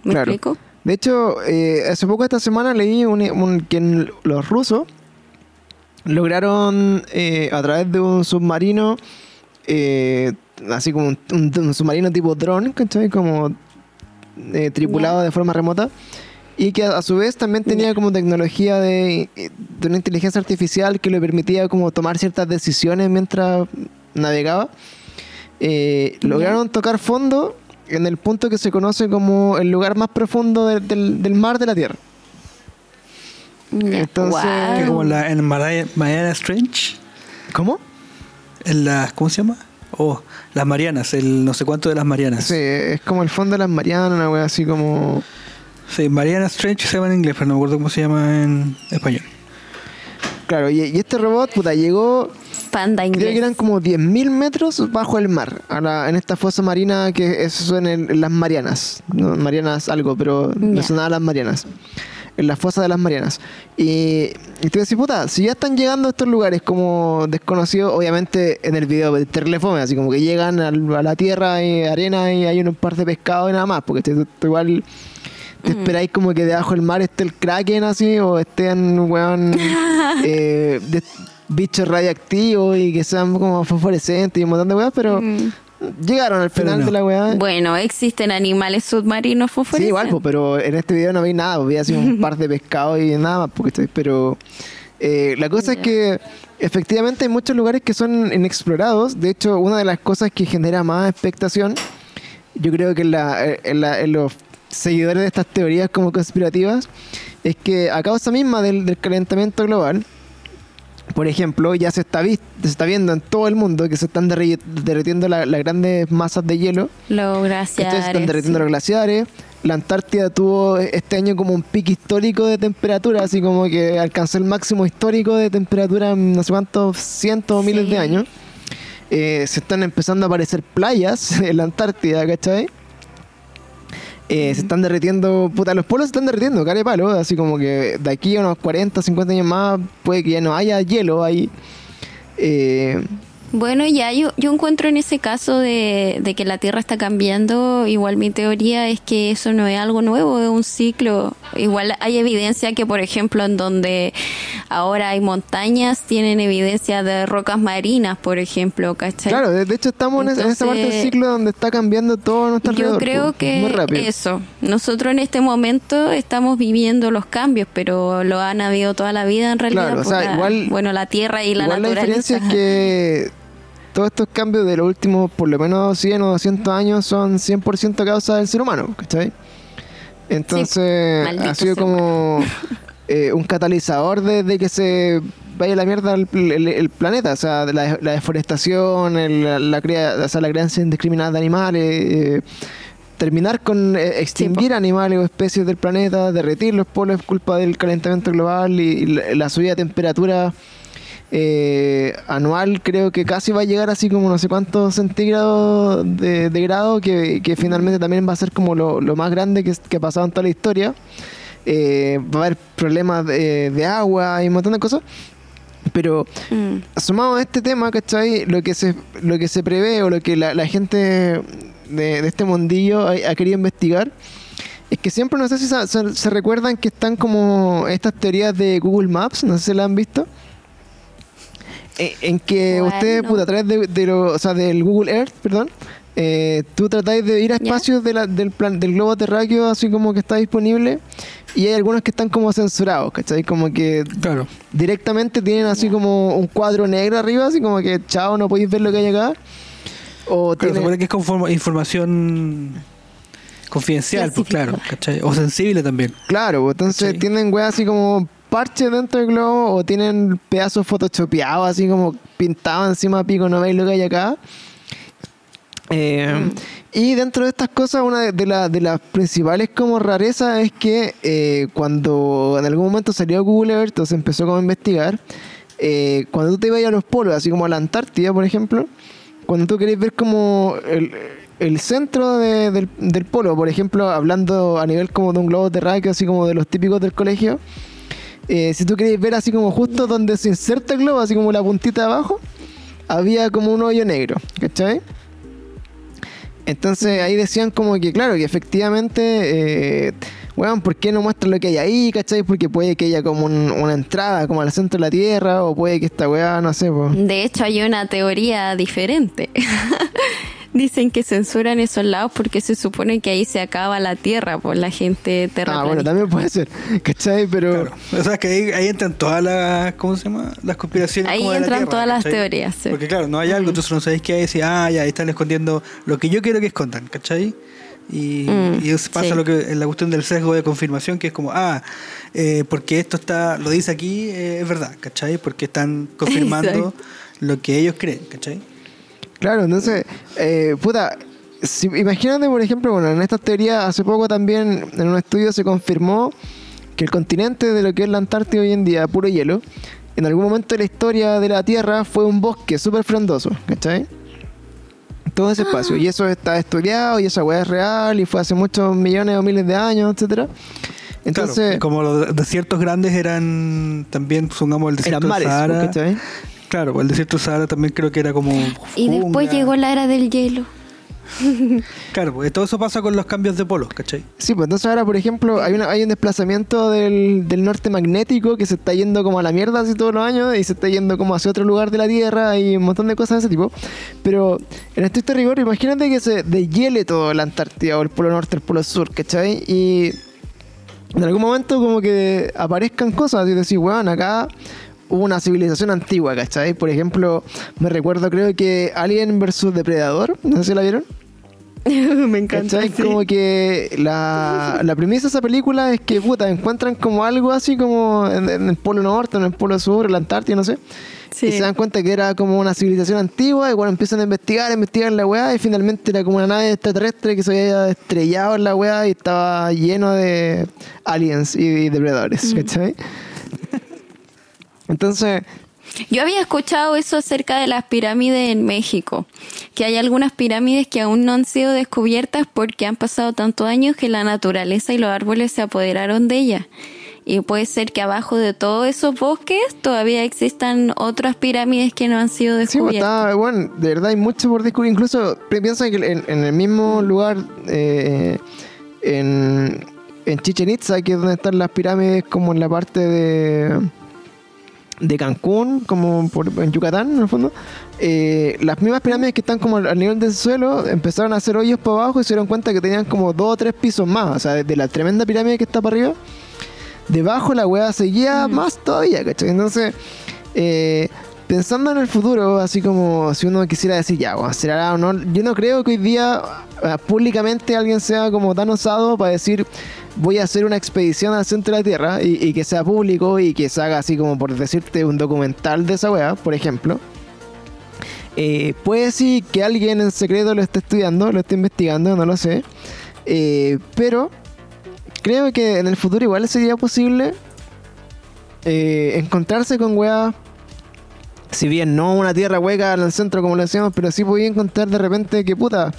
¿Me explico? De hecho, eh, hace poco esta semana leí un, que los rusos lograron eh, a través de un submarino eh, así como un, submarino tipo drone, ¿cachai? Como eh, tripulado de forma remota y que a, a su vez también tenía como tecnología de, de una inteligencia artificial que le permitía como tomar ciertas decisiones mientras navegaba. Eh, lograron tocar fondo en el punto que se conoce como el lugar más profundo de- del, del mar de la Tierra. Entonces- Que Guau. como en, la, en Mariana, Mariana Strange, ¿Cómo? en las, ¿cómo se llama? Oh, las Marianas, el no sé cuánto de las Marianas. Sí, es como el fondo de las Marianas, una wea así como... Sí, Mariana Strange se llama en inglés, pero no me acuerdo cómo se llama en español. Claro, y, y este robot, puta, llegó Panda Creo inglés. que eran como 10.000 metros bajo el mar, a la- en esta fosa marina que eso en, el- en las Marianas. No, Marianas algo, pero me Ya. sonaba las Marianas. En la fosa de las Marianas. Y, y tú decís, puta, si ya están llegando a estos lugares como desconocidos, obviamente en el video de Terlefome, así como que llegan a la tierra y arena y hay un par de pescados y nada más, porque igual te esperáis como que debajo del mar esté el kraken así o estén weón [LAUGHS] eh, de- bichos radioactivos y que sean como fosforescentes y un montón de weas, pero Mm. llegaron al final no. de la wea. Bueno, existen animales submarinos Sí, fosforescentes. igual, pues, pero en este video no vi nada, vi así un [LAUGHS] par de pescados y nada más, porque estoy, pero eh, la cosa es que efectivamente hay muchos lugares que son inexplorados, de hecho una de las cosas que genera más expectación, yo creo que en, la, en, la- en los seguidores de estas teorías como conspirativas, es que a causa misma del, del calentamiento global, por ejemplo, ya se está, se está viendo en todo el mundo que se están derri- derritiendo la- las grandes masas de hielo. Los glaciares. Se están derritiendo sí. los glaciares. La Antártida tuvo este año como un pico histórico de temperatura, así como que alcanzó el máximo histórico de temperatura en no sé cuántos cientos o miles Sí. de años. Eh, se están empezando a aparecer playas [LAUGHS] en la Antártida, ¿cachai? Eh, Se están derritiendo, puta, los polos se están derritiendo, care palo, así como que de aquí a unos 40, 50 años más puede que ya no haya hielo ahí. Eh, Bueno, ya yo, yo encuentro en ese caso de, de que la Tierra está cambiando, igual mi teoría es que eso no es algo nuevo, es un ciclo. Igual hay evidencia que, por ejemplo, en donde ahora hay montañas, tienen evidencia de rocas marinas, por ejemplo, ¿cachai? Claro, de, de hecho estamos en esa- en esa parte del ciclo donde está cambiando todo nuestro Yo alrededor, creo que muy rápido. eso. Nosotros en este momento estamos viviendo los cambios, pero lo han habido toda la vida en realidad. Claro, o sea, por la- igual- bueno, la Tierra y la Igual la diferencia es que [LAUGHS] todos estos cambios de los últimos por lo menos 100 o 200 años son 100% causa del ser humano, ¿cachai? Entonces ha sido como [LAUGHS] eh, un catalizador de, de que se vaya a la mierda el, el- el planeta, o sea, de la, la deforestación, el- la, la cría- o sea, la crianza indiscriminada de animales, eh, terminar con eh, extinguir animales o especies del planeta, derretir los polos es culpa del calentamiento global y, y la, la subida de temperatura eh, anual creo que casi va a llegar así como no sé cuántos centígrados de, de grado que, que finalmente también va a ser como lo, lo más grande que, que ha pasado en toda la historia Eh, va a haber problemas de, de agua y un montón de cosas pero Mm. asomado a este tema, ¿cachai? Lo que se, lo que se prevé o lo que la, la gente de, de este mundillo ha, ha querido investigar es que siempre, no sé si se, se- se recuerdan que están como estas teorías de Google Maps, no sé si la han visto. Eh, en que Bueno. ustedes, puta, a través de, de lo- o sea, del Google Earth, perdón, eh, tú tratáis de ir a espacios de la- del, plan, del globo terráqueo, así como que está disponible, y hay algunos que están como censurados, ¿cachai? Como que Claro. directamente tienen así como un cuadro negro arriba, así como que chao, no podéis ver lo que hay acá. O Claro, se tiene- supone que es conforma- información confidencial, pues claro, ¿cachai? O sensible también. claro, pues, entonces tienen weas así como parches dentro del globo o tienen pedazos photoshopeados así como pintados encima pico, no veis lo que hay acá. Eh, Y dentro de estas cosas, una de, la- de las principales como rarezas es que eh, cuando en algún momento salió Google Earth o se empezó como a investigar, eh, cuando tú te ibas a los polos, así como a la Antártida, por ejemplo, cuando tú querés ver como el, el centro de- del, del polo, por ejemplo, hablando a nivel como de un globo terráqueo, así como de los típicos del colegio, eh, si tú querés ver así como justo donde se inserta el globo, así como la puntita de abajo, había como un hoyo negro, ¿cachai? Entonces ahí decían como que, claro, que efectivamente, eh, weón, ¿por qué no muestran lo que hay ahí, cachai? Porque puede que haya como un- una entrada como al centro de la Tierra, o puede que esta weá, no sé, pues. De hecho, hay una teoría diferente. [LAUGHS] dicen que censuran esos lados porque se supone que ahí se acaba la tierra por la gente terraplanista. Ah, bueno, también puede ser, ¿cachai? Pero... Claro. O sea, que ahí, ahí entran todas las, ¿cómo se llama? Las conspiraciones. Ahí como de la entran Tierra, todas las teorías, sí. Porque claro, no hay algo, entonces no sabéis qué hay, y ah, ya, ahí están escondiendo lo que yo quiero que escondan, ¿cachai? Y, Mm, y eso pasa sí. lo que en la cuestión del sesgo de confirmación, que es como, ah, eh, porque esto está, lo dice aquí, eh, es verdad, ¿cachai? Porque están confirmando [LAUGHS] Exacto. lo que ellos creen, ¿cachai? Claro, entonces, eh, puta, si- imagínate, por ejemplo, bueno, en esta teoría hace poco también en un estudio se confirmó que el continente de lo que es la Antártida hoy en día, puro hielo, en algún momento de la historia de la Tierra fue un bosque súper frondoso, ¿cachai? Todo ese espacio. Y eso está estudiado y esa weá es real y fue hace muchos millones o miles de años, etcétera. Entonces, Claro, como los desiertos grandes eran también, supongamos, el desierto eran mares, Sahara. Claro, pues el desierto Sahara también creo que era como. Y después llegó la era del hielo. [LAUGHS] Claro, porque todo eso pasa con los cambios de polos, ¿cachai? Sí, pues entonces ahora, por ejemplo, hay, una, hay un desplazamiento del, del norte magnético que se está yendo como a la mierda así todos los años y se está yendo como hacia otro lugar de la Tierra y un montón de cosas de ese tipo. Pero en estricto rigor, imagínate que se deshiele todo la Antártida o el polo norte, el polo sur, ¿cachai? Y en algún momento como que aparezcan cosas y decir, weón, acá una civilización antigua, ¿cachai? Por ejemplo, me recuerdo creo que Alien vs Depredador, no sé si la vieron. [LAUGHS] Me ¿Cachai? Como que la, la premisa de esa película es que, puta, encuentran como algo así como en, en el Polo Norte, en el Polo Sur, en la Antártida, no sé. Sí. Y se dan cuenta que era como una civilización antigua y bueno, empiezan a investigar, a investigar la weá y finalmente era como una nave extraterrestre que se había estrellado en la weá y estaba lleno de aliens y, depredadores, ¿cachai? Entonces, Yo había escuchado eso acerca de las pirámides en México, que hay algunas pirámides que aún no han sido descubiertas porque han pasado tantos años que la naturaleza y los árboles se apoderaron de ellas. Y puede ser que abajo de todos esos bosques todavía existan otras pirámides que no han sido Sí, pues, descubiertas. está, bueno, de verdad hay mucho por descubrir. Incluso pi- piensa que en, en el mismo lugar, eh, en, en Chichen Itza, que es donde están las pirámides, como en la parte de, de Cancún, como por, en Yucatán, en el fondo, eh, las mismas pirámides que están como al nivel del suelo empezaron a hacer hoyos para abajo y se dieron cuenta que tenían como dos o tres pisos más. O sea, desde la tremenda pirámide que está para arriba, debajo la weá seguía más todavía, ¿cachai? Entonces, eh, pensando en el futuro, así como si uno quisiera decir, ya, será o no, yo no creo que hoy día eh, públicamente alguien sea como tan osado para decir, voy a hacer una expedición al centro de la Tierra y, que sea público y que se haga así como por decirte un documental de esa weá, por ejemplo. Eh, puede sí que alguien en secreto lo esté estudiando, lo esté investigando, no lo sé. Eh, pero creo que en el futuro igual sería posible encontrarse con weas. Si bien no una tierra hueca en el centro como lo decíamos, pero sí podía encontrar de repente que puta.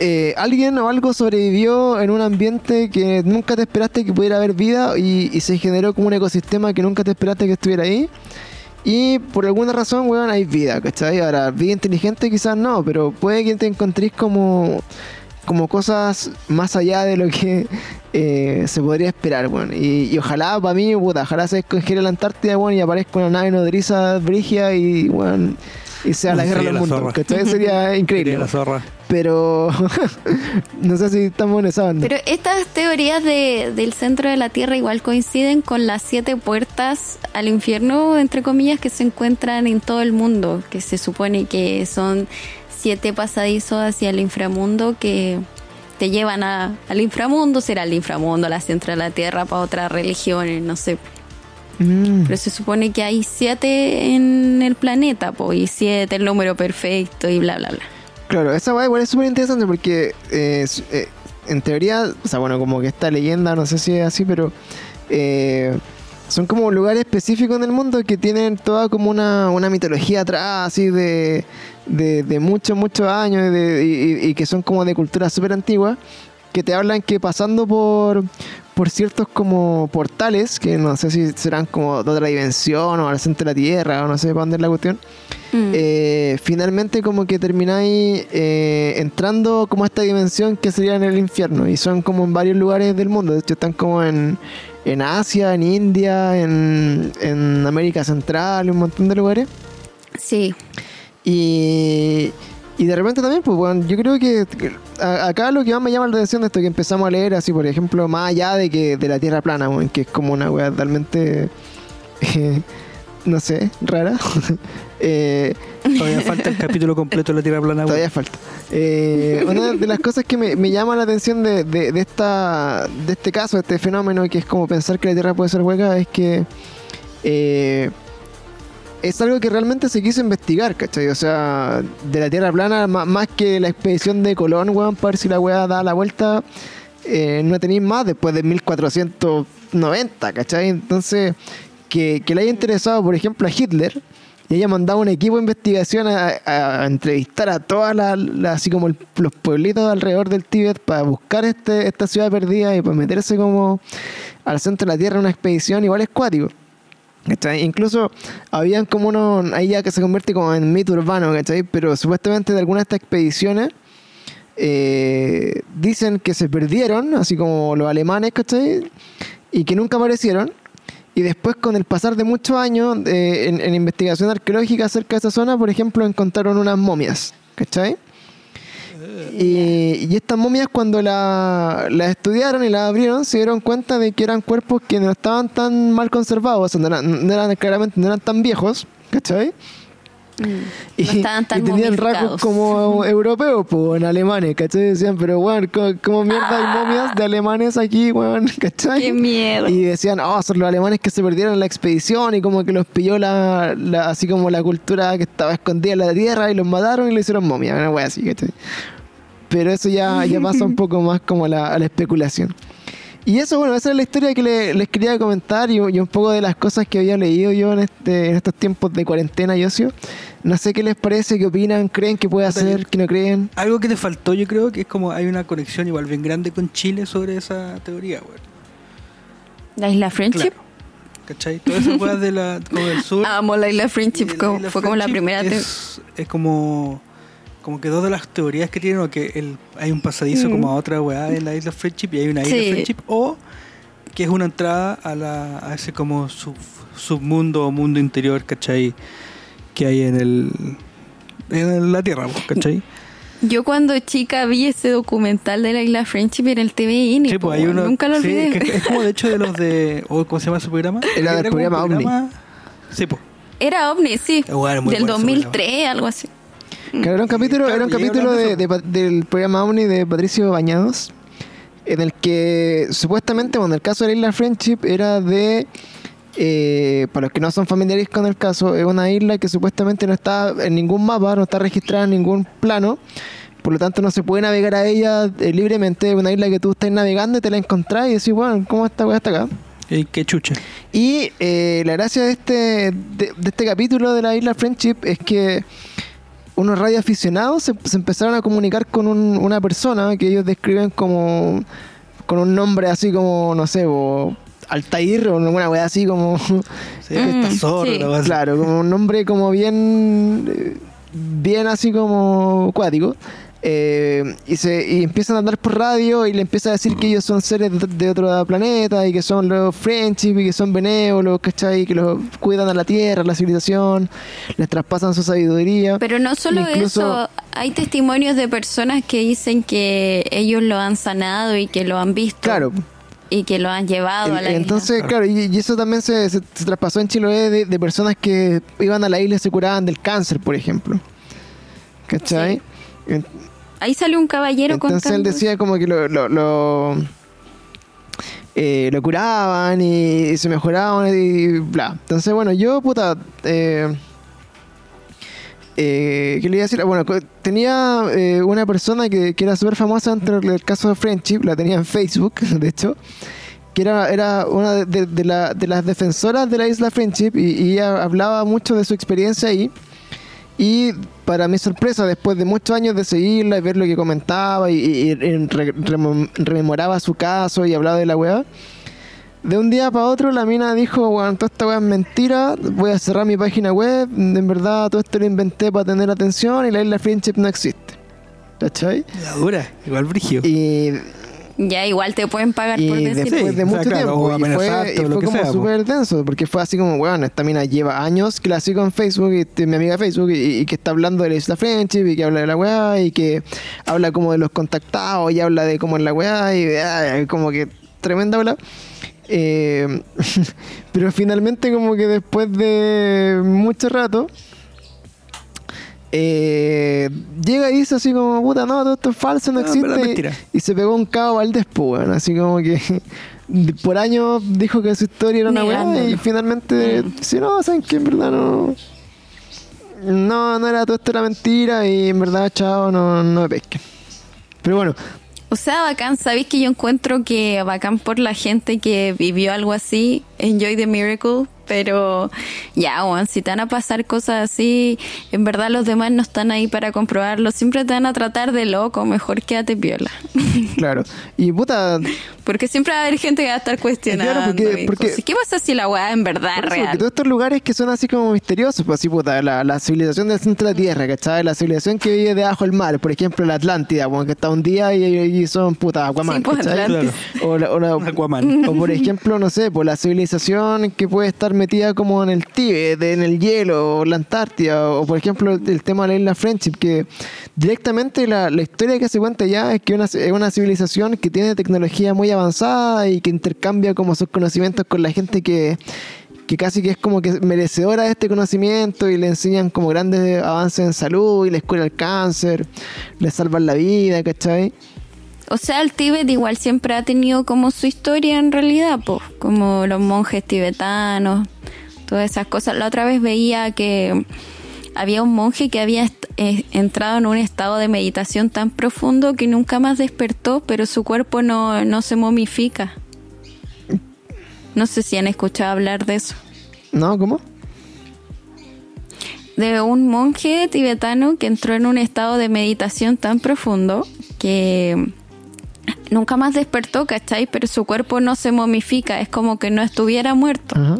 eh, alguien o algo sobrevivió en un ambiente que nunca te esperaste que pudiera haber vida y, se generó como un ecosistema que nunca te esperaste que estuviera ahí. Y por alguna razón, weón, hay vida, ¿cachai? Ahora, vida inteligente quizás no, pero puede que te encontréis como, como cosas más allá de lo que eh, se podría esperar, weón. Y, y ojalá, para mí, puta, ojalá se descongele la Antártida, weón, y aparezca una nave nodriza brigia y, weón, y sea la guerra Sería del la mundo, zorra. ¿cachai? Sería [LAUGHS] increíble. Sería la weón. zorra. Pero [LAUGHS] no sé si estamos en esa banda. Pero estas teorías de, del centro de la Tierra igual coinciden con las siete puertas al infierno, entre comillas, que se encuentran en todo el mundo, que se supone que son siete pasadizos hacia el inframundo que te llevan a- al inframundo, será el inframundo, a la centro de la Tierra, para otras religiones, no sé. Mm. Pero se supone que hay siete en el planeta, po, y siete el número perfecto y bla, bla, bla. Claro, esa weá igual es súper interesante porque eh, eh, en teoría, o sea, bueno, como que esta leyenda, no sé si es así, pero eh, son como lugares específicos en el mundo que tienen toda como una, una mitología atrás, así de, de, de muchos, muchos años y, de- y- y- y que son como de cultura súper antigua, que te hablan que pasando por, por ciertos como portales, que no sé si serán como de otra dimensión o al centro de la Tierra o no sé para dónde es la cuestión, Mm. eh, finalmente como que termináis eh, entrando como a esta dimensión que sería en el infierno y son como en varios lugares del mundo, de hecho están como en, en Asia, en India, en, en América Central, un montón de lugares Sí, y, Y de repente también, pues, bueno, yo creo que acá lo que más me llama la atención de esto que empezamos a leer, así, por ejemplo, más allá de que de la Tierra plana, que es como una weá totalmente, eh, [LAUGHS] no sé, rara. [LAUGHS] eh, Todavía falta el capítulo completo de la Tierra plana. Todavía falta. Eh, una de las cosas que me, me llama la atención de, de- de esta, de este caso, de este fenómeno, que es como pensar que la Tierra puede ser hueca, es que eh, es algo que realmente se quiso investigar, ¿cachai? O sea, de la Tierra plana, más, que la expedición de Colón, weón, para ver si la weá da la vuelta, no tenéis más después de 1490, ¿cachai? Entonces, que, que le haya interesado, por ejemplo, a Hitler y haya mandado un equipo de investigación a, entrevistar a todas las, así como los pueblitos alrededor del Tíbet para buscar este, esta ciudad perdida y para meterse como al centro de la Tierra en una expedición, igual es cuático. ¿cachai? Incluso habían como unos, ahí ya que se convierte como en mito urbano, ¿cachai? Pero supuestamente de alguna de estas expediciones eh, dicen que se perdieron, así como los alemanes, ¿cachai? Y que nunca aparecieron. Y después, con el pasar de muchos años, eh, en, en investigación arqueológica cerca de esa zona, por ejemplo, encontraron unas momias, ¿cachai? Y, y estas momias cuando la- las estudiaron y las abrieron se dieron cuenta de que eran cuerpos que no estaban tan mal conservados, o sea, no eran, no eran- claramente no eran tan viejos, ¿cachai? Mm. Y, no estaban tan y tenían rasgos como [LAUGHS] europeos, pues, en alemanes, ¿cachai? Decían, pero bueno, ¿cómo, mierda hay momias de alemanes aquí, weón? [LAUGHS] ¿cachai? Qué miedo. Y decían, oh, son los alemanes que se perdieron en la expedición y como que los pilló la, la- así como la cultura que estaba escondida en la tierra y los mataron y le hicieron momia, una wea así, ¿cachai? Pero eso ya, ya pasa un [LAUGHS] poco más como a la, a la especulación. Y eso, bueno, esa es la historia que le- les quería comentar y, y un poco de las cosas que había leído yo en, este, en estos tiempos de cuarentena y ocio. No sé qué les parece, qué opinan, creen que puede hacer, que no creen. Algo que te faltó, yo creo que es como hay una conexión igual bien grande con Chile sobre esa teoría, weón. La isla Friendship. Claro. ¿Cachai? Todas esas weas de la, como del [LAUGHS] sur. Amo la isla Friendship. la como- isla fue como la primera. te- Es, es como. Como que dos de las teorías que tienen, o que el, hay un pasadizo Mm. como a otra weá en la isla Friendship y hay una isla Sí. Friendship, o que es una entrada a, la, a ese como sub- submundo o mundo interior, ¿cachai? Que hay en el en la Tierra, pues, ¿cachai? Yo cuando chica vi ese documental de la isla Friendship en el TVN. Sí, pues hay uno. Nunca lo sí, olvidé. que es como de hecho de los de. o ¿Cómo se llama ese programa? Era del programa OVNI. Sí, pues. Era OVNI, sí. Bueno, del bueno ese 2003, algo así. Claro, era un capítulo, Claro, era un capítulo de, de del programa Omni de Patricio Bañados, en el que supuestamente, bueno, el caso de la isla Friendship era de, eh, para los que no son familiares con el caso, es una isla que supuestamente no está en ningún mapa, no está registrada en ningún plano, por lo tanto no se puede navegar a ella eh, libremente, es una isla que tú estás navegando y te la encontrás y decís, bueno, ¿cómo esta weá está acá? Ey, qué chucha. Y eh, la gracia de este, de, de este capítulo de la isla Friendship es que unos radioaficionados se, se empezaron a comunicar con un- una persona que ellos describen como con un nombre así como, no sé, o Altair o alguna wea así como, [LAUGHS] Sí, Mm, está sí. la weá. claro, como un nombre como bien, eh, bien así como cuático. Eh, y, se, y empiezan a andar por radio y le empieza a decir que ellos son seres de, de otro planeta y que son los friendship y que son benévolos, ¿cachai? Que los cuidan a la tierra, a la civilización, les traspasan su sabiduría. Pero no solo Incluso- eso, hay testimonios de personas que dicen que ellos lo han sanado y que lo han visto. Claro. Y que lo han llevado a la Entonces, Claro. claro, y, y eso también se, se- se traspasó en Chiloé de, de personas que iban a la isla y se curaban del cáncer, por ejemplo. ¿Cachai? Sí. Ahí sale un caballero Entonces él contando. decía como que lo, lo, lo, eh, lo curaban y, se mejoraban y bla. Entonces, bueno, yo, puta, eh, eh, ¿qué le iba a decir? Bueno, tenía eh, una persona que, que era súper famosa entre el caso de Friendship, la tenía en Facebook, [LAUGHS] de hecho, que era, era una de, de- de la- de las defensoras de la isla Friendship y, y ella hablaba mucho de su experiencia ahí. Y para mi sorpresa, después de muchos años de seguirla y ver lo que comentaba y, y- y re- rememoraba su caso y hablaba de la weá, de un día para otro la mina dijo, bueno, toda esta weá es mentira, voy a cerrar mi página web, en verdad todo esto lo inventé para tener atención y la isla Friendship no existe. ¿Cachai? La dura, igual brigio. Y, Ya igual te pueden pagar por Y decir. después Sí, de o sea, mucho claro, tiempo. Y fue, y fue como súper denso, porque fue así como, weón, esta mina lleva años que la sigo en Facebook, y este, mi amiga de Facebook, y, y que está hablando de la isla Friendship, y que habla de la weá, y que habla como de los contactados, y habla de cómo es la weá, y ah, como que tremenda habla. Eh, [LAUGHS] pero finalmente como que después de mucho rato eh, llega y dice así como puta no todo esto es falso no es existe y se pegó un cabo Valdés pues weón, así como que [LAUGHS] por años dijo que su historia era una weá y finalmente si no saben que en verdad no. No no era todo esto era mentira y en verdad chao no, no me pesquen. Pero bueno. O sea, bacán, sabéis que yo encuentro que bacán por la gente que vivió algo así, enjoy the miracle, pero ya, weón, si te van a pasar cosas así, en verdad los demás no están ahí para comprobarlo, siempre te van a tratar de loco, mejor quédate piola. [LAUGHS] claro y puta porque siempre va a haber gente que va a estar cuestionando. Claro, porque- porque-. ¿Qué pasa si la weá en verdad es real? porque todos estos lugares que son así como misteriosos, pues así puta, la, la civilización del centro de la Tierra, ¿cachai? La civilización que vive debajo del mar, por ejemplo la Atlántida, bueno, que está un día y, y son puta Aquaman, Sí, pues, ¿cachai? Atlantis. O, la- o la- Aquaman. o por ejemplo, no sé, por la civilización que puede estar metida como en el Tíbet, en el hielo, o la Antártida, o por ejemplo el, tema de la isla Friendship, que directamente la, la historia que se cuenta ya es que una, es una civilización que tiene tecnología muy avanzada y que intercambia como sus conocimientos con la gente que, que casi que es como que merecedora de este conocimiento y le enseñan como grandes avances en salud y les cura el cáncer, les salvan la vida, ¿cachai? O sea, el Tíbet igual siempre ha tenido como su historia en realidad, pues, como los monjes tibetanos, todas esas cosas. La otra vez veía que había un monje que había eh, entrado en un estado de meditación tan profundo que nunca más despertó, pero su cuerpo no, no se momifica. No sé si han escuchado hablar de eso. ¿No? ¿Cómo? de un monje tibetano que entró en un estado de meditación tan profundo que nunca más despertó, ¿cachai? Pero su cuerpo no se momifica, es como que no estuviera muerto, Ajá.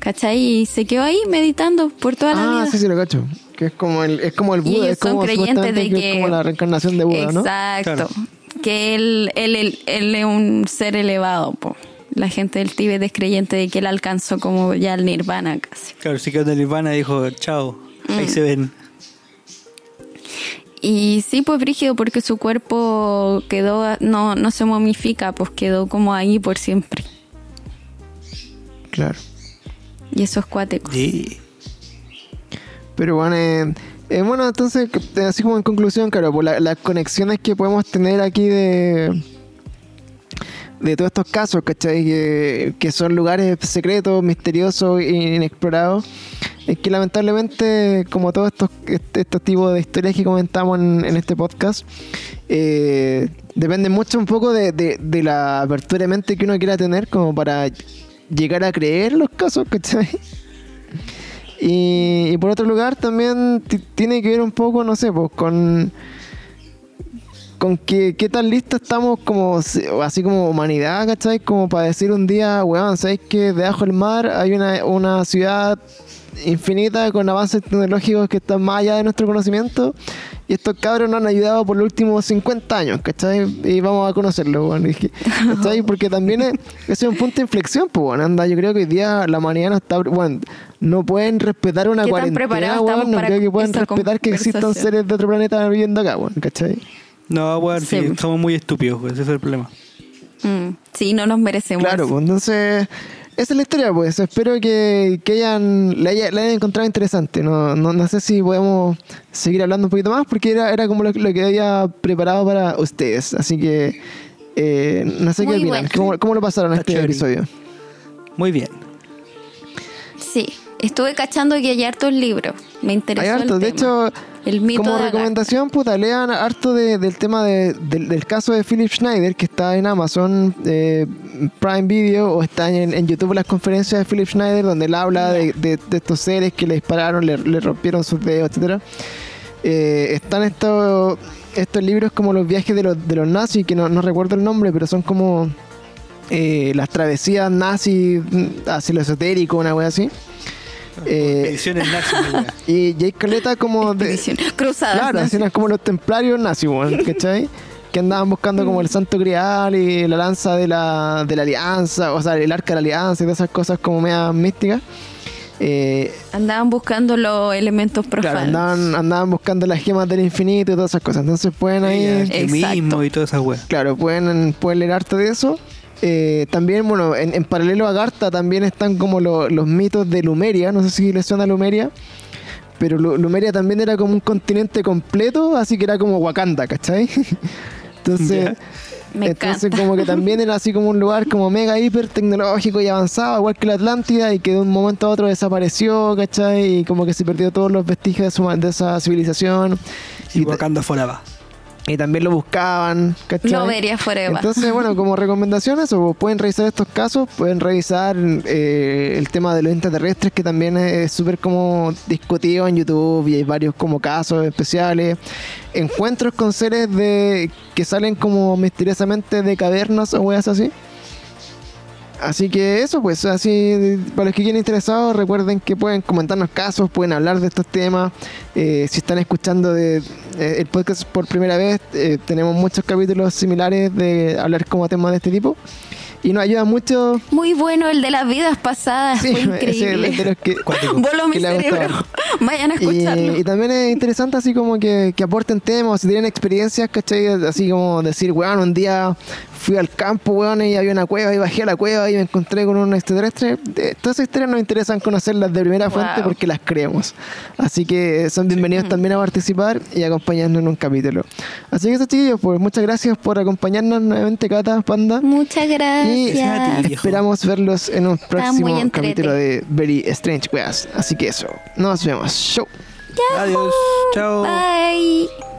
¿cachai? Y se quedó ahí meditando por toda la Ah, vida. sí, sí, lo cacho. Que es como el, es como el Y Buda, ellos es como son creyentes supuestamente de que que... es como la reencarnación de Buda, ¿no? Exacto. Claro. Que él, él, él, él es un ser elevado, po. La gente del Tíbet es creyente de que él alcanzó como ya el nirvana casi. Claro, quedó en el Nirvana dijo, chao, ahí Mm. se ven. Y sí, pues brígido, porque su cuerpo quedó, no, no se momifica, pues quedó como ahí por siempre. Claro. Y eso es cuático. Sí. Pero bueno, eh, eh, bueno, entonces, eh, así como en conclusión, claro, por la- las conexiones que podemos tener aquí de de todos estos casos, ¿cachai? Que, que son lugares secretos, misteriosos e inexplorados. Es que lamentablemente, como todos estos, este- estos tipos de historias que comentamos en, en este podcast, eh, depende mucho un poco de, la apertura de mente que uno quiera tener como para llegar a creer los casos, ¿cachai? Y, y por otro lugar también ti- tiene que ver un poco, no sé, pues con con que qué tan listos estamos como así como humanidad, ¿cachai? Como para decir un día, weón, ¿sabéis que debajo del mar hay una, una ciudad infinita con avances tecnológicos que están más allá de nuestro conocimiento? Y estos cabros nos han ayudado por los últimos 50 años, ¿cachai? Y vamos a conocerlo, que- ¿cachai? [LAUGHS] Porque también es, ese es un punto de inflexión, pues, bueno, anda, yo creo que hoy día la humanidad no está, bueno, no pueden respetar una ¿Qué tan cuarentena, no creo que puedan respetar que existan seres de otro planeta viviendo acá, weón, ¿cachai? No, sí, Sí. somos muy estúpidos, pues, ese es el problema. Mm, sí, no nos merecemos. Claro, pues entonces, esa es la historia, pues. Espero que, que hayan, la, haya- la hayan encontrado interesante. No, no, no sé si podemos seguir hablando un poquito más, porque era, era como lo, lo que había preparado para ustedes. Así que, eh, no sé Muy qué opinan. bueno. ¿Cómo, cómo lo pasaron Está este chévere. episodio? Muy bien. Sí, estuve cachando que hay hartos libros. Me interesó Hay el harto. De tema. hecho, el mito como de recomendación, puta, lean harto de- del tema de- del, del caso de Philip Schneider, que está en Amazon eh, Prime Video, o está en, en YouTube las conferencias de Philip Schneider, donde él habla de, de- de estos seres que le dispararon, le, le rompieron sus dedos, etcétera Eh, están estos, estos libros como los viajes de los, de los nazis, que no, no recuerdo el nombre, pero son como eh, las travesías nazis mm, hacia lo esotérico, una wea así. Eh, [LAUGHS] y Jake Caleta como de. Cruzadas. Claro, como los templarios nazis, ¿cachai? que andaban buscando como el santo grial y la lanza de la, de la alianza, o sea, el arca de la alianza y todas esas cosas como medias místicas. Eh, Andaban buscando los elementos claro, profanos. andaban, andaban buscando las gemas del infinito y todas esas cosas. Entonces pueden ahí, el Exacto. alquimismo y toda esa wea. claro, pueden, pueden leer harto de eso. Eh, también, bueno, en, en paralelo a Garta también están como lo- los mitos de Lumeria. No sé si les suena Lumeria. Pero Lu- Lumeria también era como un continente completo, así que era como Wakanda, ¿cachai? [LAUGHS] Entonces. Me entonces encanta. como que también era así como un lugar como mega hiper tecnológico y avanzado, igual que la Atlántida, y que de un momento a otro desapareció, ¿cachai? Y como que se perdió todos los vestigios de, su- de esa civilización. Y Y, Wakanda fuera va. Y también lo buscaban, ¿cachai? Lo vería forever. Entonces, bueno, como recomendaciones, o pueden revisar estos casos, pueden revisar eh, el tema de los extraterrestres, que también es súper como discutido en YouTube y hay varios como casos especiales. Encuentros con seres de que salen como misteriosamente de cavernas o weas así. Así que eso, pues, así, para los que quieran interesados, recuerden que pueden comentarnos casos, pueden hablar de estos temas. Eh, si están escuchando de, eh, el podcast por primera vez, eh, tenemos muchos capítulos similares de hablar como temas de este tipo. Y nos ayuda mucho. Muy bueno el de las vidas pasadas, Sí, fue ese es increíble. de los que. [LAUGHS] Voló mi cerebro. [LAUGHS] Vayan a escucharlo. Y, y también es interesante así como que, que aporten temas, si tienen experiencias, ¿cachai? Así como decir, weón, un día fui al campo, weón, y había una cueva y bajé a la cueva y me encontré con un extraterrestre. De- todas esas historias nos interesan conocerlas de primera fuente porque las creemos. Así que son bienvenidos también a participar y acompañarnos en un capítulo. Así que eso, chiquillos, pues muchas gracias por acompañarnos nuevamente, Cata, Panda. Muchas gracias. Ti. viejo. esperamos verlos en un próximo capítulo de Very Strange Weas. Así que eso, nos vemos. Show. Adiós. Chao. Bye.